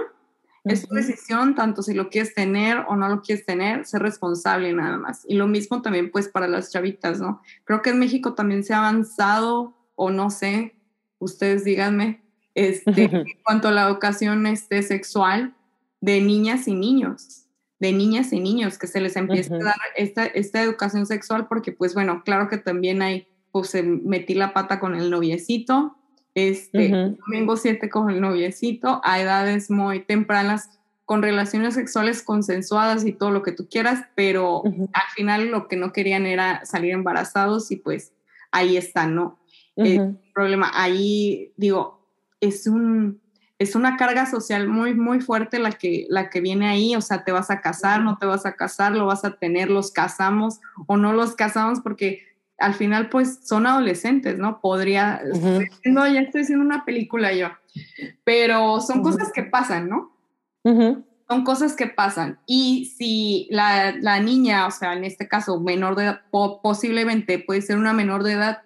es tu decisión, tanto si lo quieres tener o no lo quieres tener, ser responsable nada más. Y lo mismo también pues para las chavitas, ¿no? Creo que en México también se ha avanzado, o no sé, ustedes díganme, este, en cuanto a la educación este, sexual de niñas y niños, de niñas y niños, que se les empiece a dar esta, esta educación sexual, porque pues bueno, claro que también hay, pues metí la pata con el noviecito, este, domingo 7 con el noviecito, a edades muy tempranas, con relaciones sexuales consensuadas y todo lo que tú quieras, pero al final lo que no querían era salir embarazados y pues ahí está, ¿no? el problema. Ahí, digo, es un es una carga social muy, muy fuerte la que, la que viene ahí, o sea, te vas a casar, no te vas a casar, lo vas a tener, los casamos o no los casamos, porque al final, pues, son adolescentes, ¿no? Podría, no, ya estoy haciendo una película yo, pero son cosas que pasan, ¿no? Son cosas que pasan. Y si la, la, niña, o sea, en este caso, menor de edad, posiblemente puede ser una menor de edad,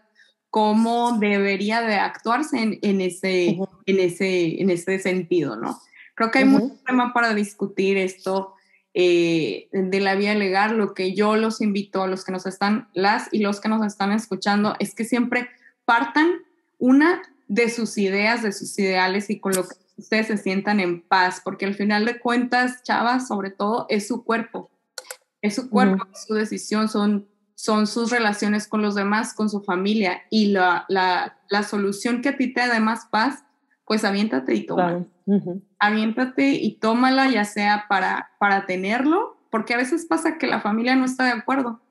cómo debería de actuarse en, ese, en, ese, en ese sentido, ¿no? Creo que hay mucho tema para discutir esto eh, de la vía legal. Lo que yo los invito a los que nos están, las y los que nos están escuchando, es que siempre partan una de sus ideas, de sus ideales y con lo que ustedes se sientan en paz, porque al final de cuentas, chavas, sobre todo, es su cuerpo. Es su cuerpo, es su decisión, son son sus relaciones con los demás, con su familia y la, la, la solución que a ti te da más paz, pues aviéntate y tómala. Aviéntate y tómala, ya sea para, para tenerlo Porque a veces pasa que la familia no está de acuerdo,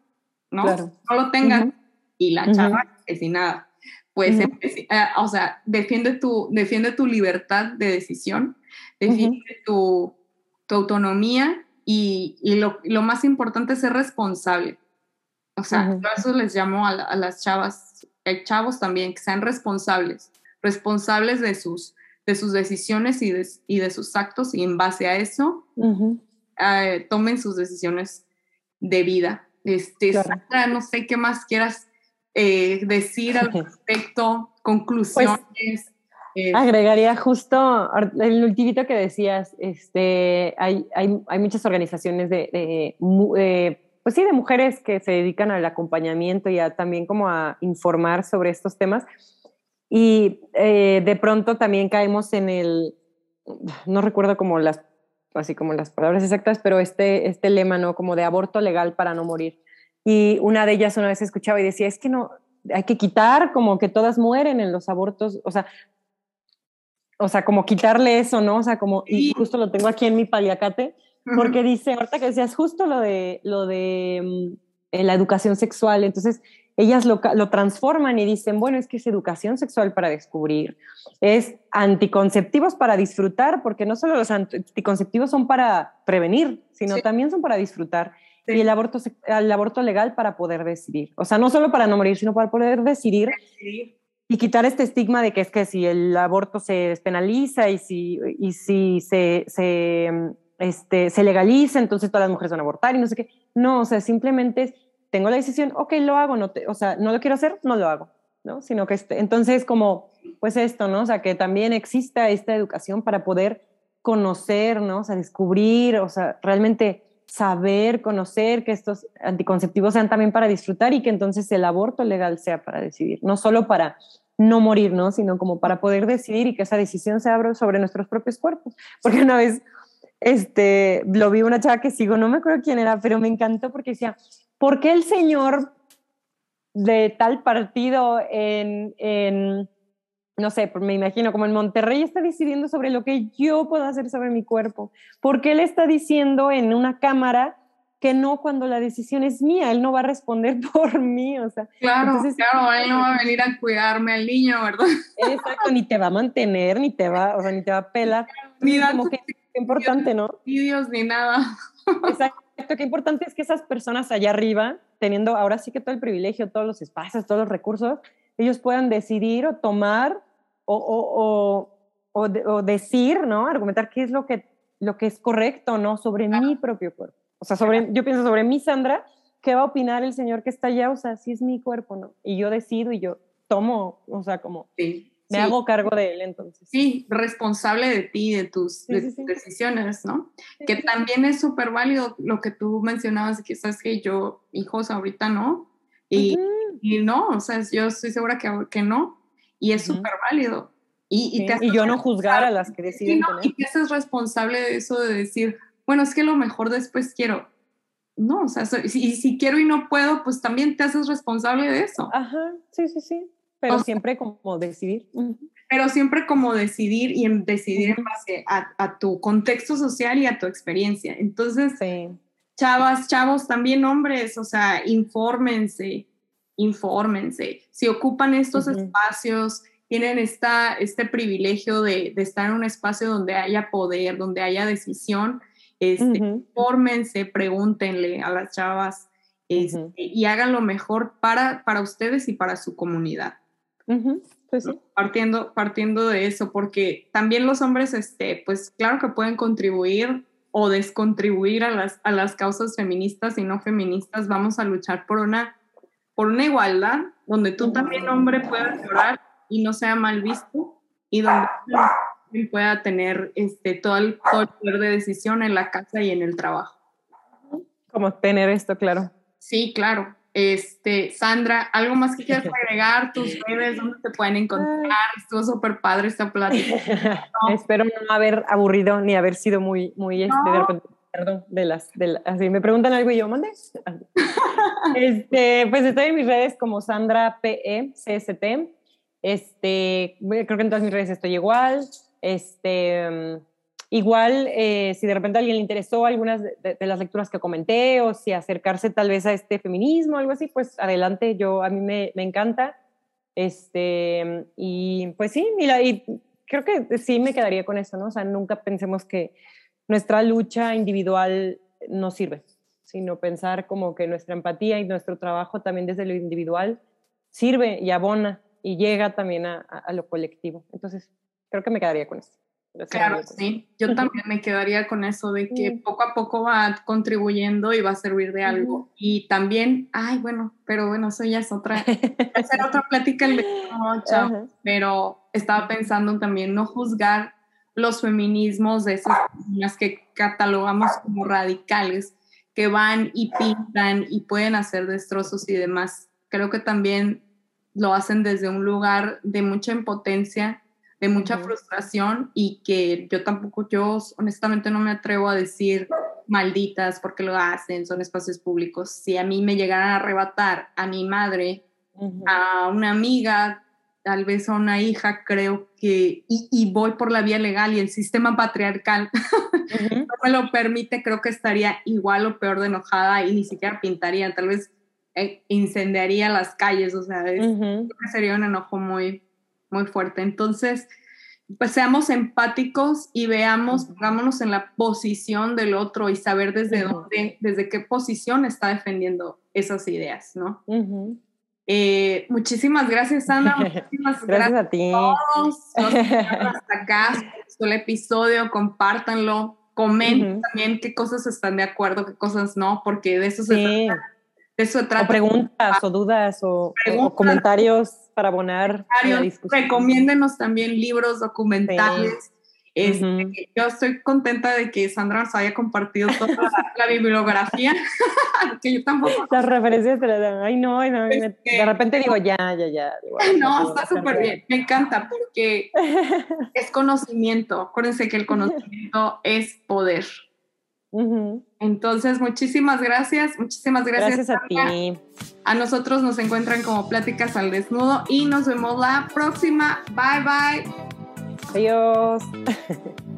¿no? No lo tengan y la chava es sin nada. Pues, eh, o sea, defiende tu, defiende tu libertad de decisión, defiende tu, tu, autonomía y, y lo, lo, más importante es ser responsable. O sea, eso les llamo a, a las chavas, hay chavos también, que sean responsables, responsables de sus, de sus decisiones y de, y de sus actos y en base a eso eh, tomen sus decisiones de vida. Este, no sé qué más quieras eh, decir al respecto, conclusiones. Pues, agregaría justo el ultimito que decías, este, hay, hay, hay muchas organizaciones de, de, pues sí, de mujeres que se dedican al acompañamiento y a, también como a informar sobre estos temas. Y eh, de pronto también caemos en el, no recuerdo como las, así como las palabras exactas, pero este, este lema, ¿no? Como de aborto legal para no morir. Y una de ellas una vez escuchaba y decía, es que no, hay que quitar como que todas mueren en los abortos, o sea, o sea, como quitarle eso, ¿no? O sea, como, y justo lo tengo aquí en mi paliacate, porque dice, ahorita que decías justo lo de, lo de mm, la educación sexual, entonces ellas lo, lo, transforman y dicen, bueno, es que es educación sexual para descubrir, es anticonceptivos para disfrutar, porque no solo los anticonceptivos son para prevenir, sino también son para disfrutar y el aborto, el aborto legal para poder decidir. O sea, no solo para no morir, sino para poder decidir, y quitar este estigma de que es que si el aborto se despenaliza y si, y si se, se, este, se legaliza, entonces todas las mujeres van a abortar y no sé qué. No, o sea, simplemente tengo la decisión, ok, lo hago, no te, o sea, no lo quiero hacer, no lo hago, ¿no? Sino que este, entonces como, pues esto, ¿no? O sea, que también exista esta educación para poder conocer, ¿no? O sea, descubrir, o sea, realmente saber, conocer que estos anticonceptivos sean también para disfrutar y que entonces el aborto legal sea para decidir, no solo para no morir, ¿no? Sino como para poder decidir y que esa decisión se abra sobre nuestros propios cuerpos. Porque una vez este, lo vi una chava que sigo, no me acuerdo quién era, pero me encantó porque decía, ¿por qué el señor de tal partido en, en no sé, me imagino como en Monterrey está decidiendo sobre lo que yo puedo hacer sobre mi cuerpo. Porque él está diciendo en una cámara que no cuando la decisión es mía, él no va a responder por mí, o sea. Claro, claro, él no va a venir a cuidarme al niño, ¿verdad? Exacto, ni te va a mantener, ni te va, o sea, ni te va a pelar. Ni como que qué importante, ¿no? Ni Dios ni nada. Exacto, qué importante es que esas personas allá arriba, teniendo ahora sí que todo el privilegio, todos los espacios, todos los recursos, ellos puedan decidir o tomar o, o, o, decir, ¿no? Argumentar qué es lo que, lo que es correcto, ¿no? Sobre mi propio cuerpo. O sea, sobre, yo pienso sobre mí, Sandra, ¿qué va a opinar el señor que está allá? O sea, si es mi cuerpo, ¿no? Y yo decido y yo tomo, o sea, como me hago cargo de él entonces. Sí, responsable de ti, de tus, decisiones, ¿no? Que también es súper válido lo que tú mencionabas, que sabes que yo, hijos, ahorita no. Y, y no, o sea, yo estoy segura que, que no, y es súper válido. Y, y, yo no juzgar a las que deciden. Y, te haces responsable de eso, de decir, bueno, es que lo mejor después quiero. No, o sea, si, si quiero y no puedo, pues también te haces responsable de eso. Ajá, sí, sí, sí. Pero siempre como decidir. Pero siempre como decidir y en decidir en base a, a, tu contexto social y a tu experiencia. Entonces, chavas, chavos, también hombres, o sea, infórmense, infórmense. Si ocupan estos espacios, tienen esta, este privilegio de, de, estar en un espacio donde haya poder, donde haya decisión, este, infórmense, pregúntenle a las chavas este, y hagan lo mejor para, para ustedes y para su comunidad. Pues partiendo, partiendo de eso, porque también los hombres, este, pues claro que pueden contribuir o descontribuir a las, a las causas feministas y no feministas. Vamos a luchar por una por una igualdad donde tú también, hombre, puedas llorar y no sea mal visto y donde él pueda tener este, todo, el, poder de decisión en la casa y en el trabajo. Como tener esto claro. Sí, claro. Este, Sandra, ¿algo más que quieras agregar? Tus redes, ¿dónde te pueden encontrar? Estuvo súper padre esta plática. Espero no haber aburrido ni haber sido muy, muy, este, perdón, de las, de así me preguntan algo y yo, mande. este, pues estoy en mis redes como Sandra PE, CST. Este, creo que en todas mis redes estoy igual. Este, igual, eh, si de repente a alguien le interesó algunas de, las lecturas que comenté o si acercarse tal vez a este feminismo algo así, pues adelante, yo a mí me, me encanta. Este, y pues sí, mira, y creo que sí me quedaría con eso, ¿no? O sea, nunca pensemos que nuestra lucha individual no sirve, sino pensar como que nuestra empatía y nuestro trabajo también desde lo individual sirve y abona y llega también a lo colectivo. Entonces, creo que me quedaría con eso. Claro, sí. Yo también me quedaría con eso de que poco a poco va contribuyendo y va a servir de algo. Y también, ay, bueno, pero bueno, eso ya es otra, hacer otra plática el pero estaba pensando también no juzgar los feminismos de esas personas que catalogamos como radicales, que van y pintan y pueden hacer destrozos y demás. Creo que también lo hacen desde un lugar de mucha impotencia de mucha frustración y que yo tampoco, yo honestamente no me atrevo a decir malditas porque lo hacen, son espacios públicos. Si a mí me llegaran a arrebatar a mi madre, a una amiga, tal vez a una hija, creo que, y, voy por la vía legal y el sistema patriarcal no me lo permite, creo que estaría igual o peor de enojada y ni siquiera pintaría, tal vez eh, incendiaría las calles, o sea, sería un enojo muy, muy fuerte. Entonces, pues seamos empáticos y veamos, pongámonos en la posición del otro y saber desde dónde, desde qué posición está defendiendo esas ideas, ¿no? Eh, muchísimas gracias, Sandra. Muchísimas gracias, a ti. todos. hasta acá, el episodio, compártanlo, comenten también qué cosas están de acuerdo, qué cosas no, porque de eso se trata eso trata. O preguntas o dudas o, comentarios para abonar la discusión. Recomiéndenos también libros, documentales. Este, yo estoy contenta de que Sandra nos haya compartido toda la, bibliografía, que yo tampoco. Las referencias, ay no, ay, no de repente digo ya, ya, ya. no, está súper bien, me encanta porque es conocimiento. Acuérdense que el conocimiento es poder. Entonces, muchísimas gracias, muchísimas gracias. Gracias a ti. A nosotros nos encuentran como Pláticas al Desnudo y nos vemos la próxima. Bye bye. Adiós.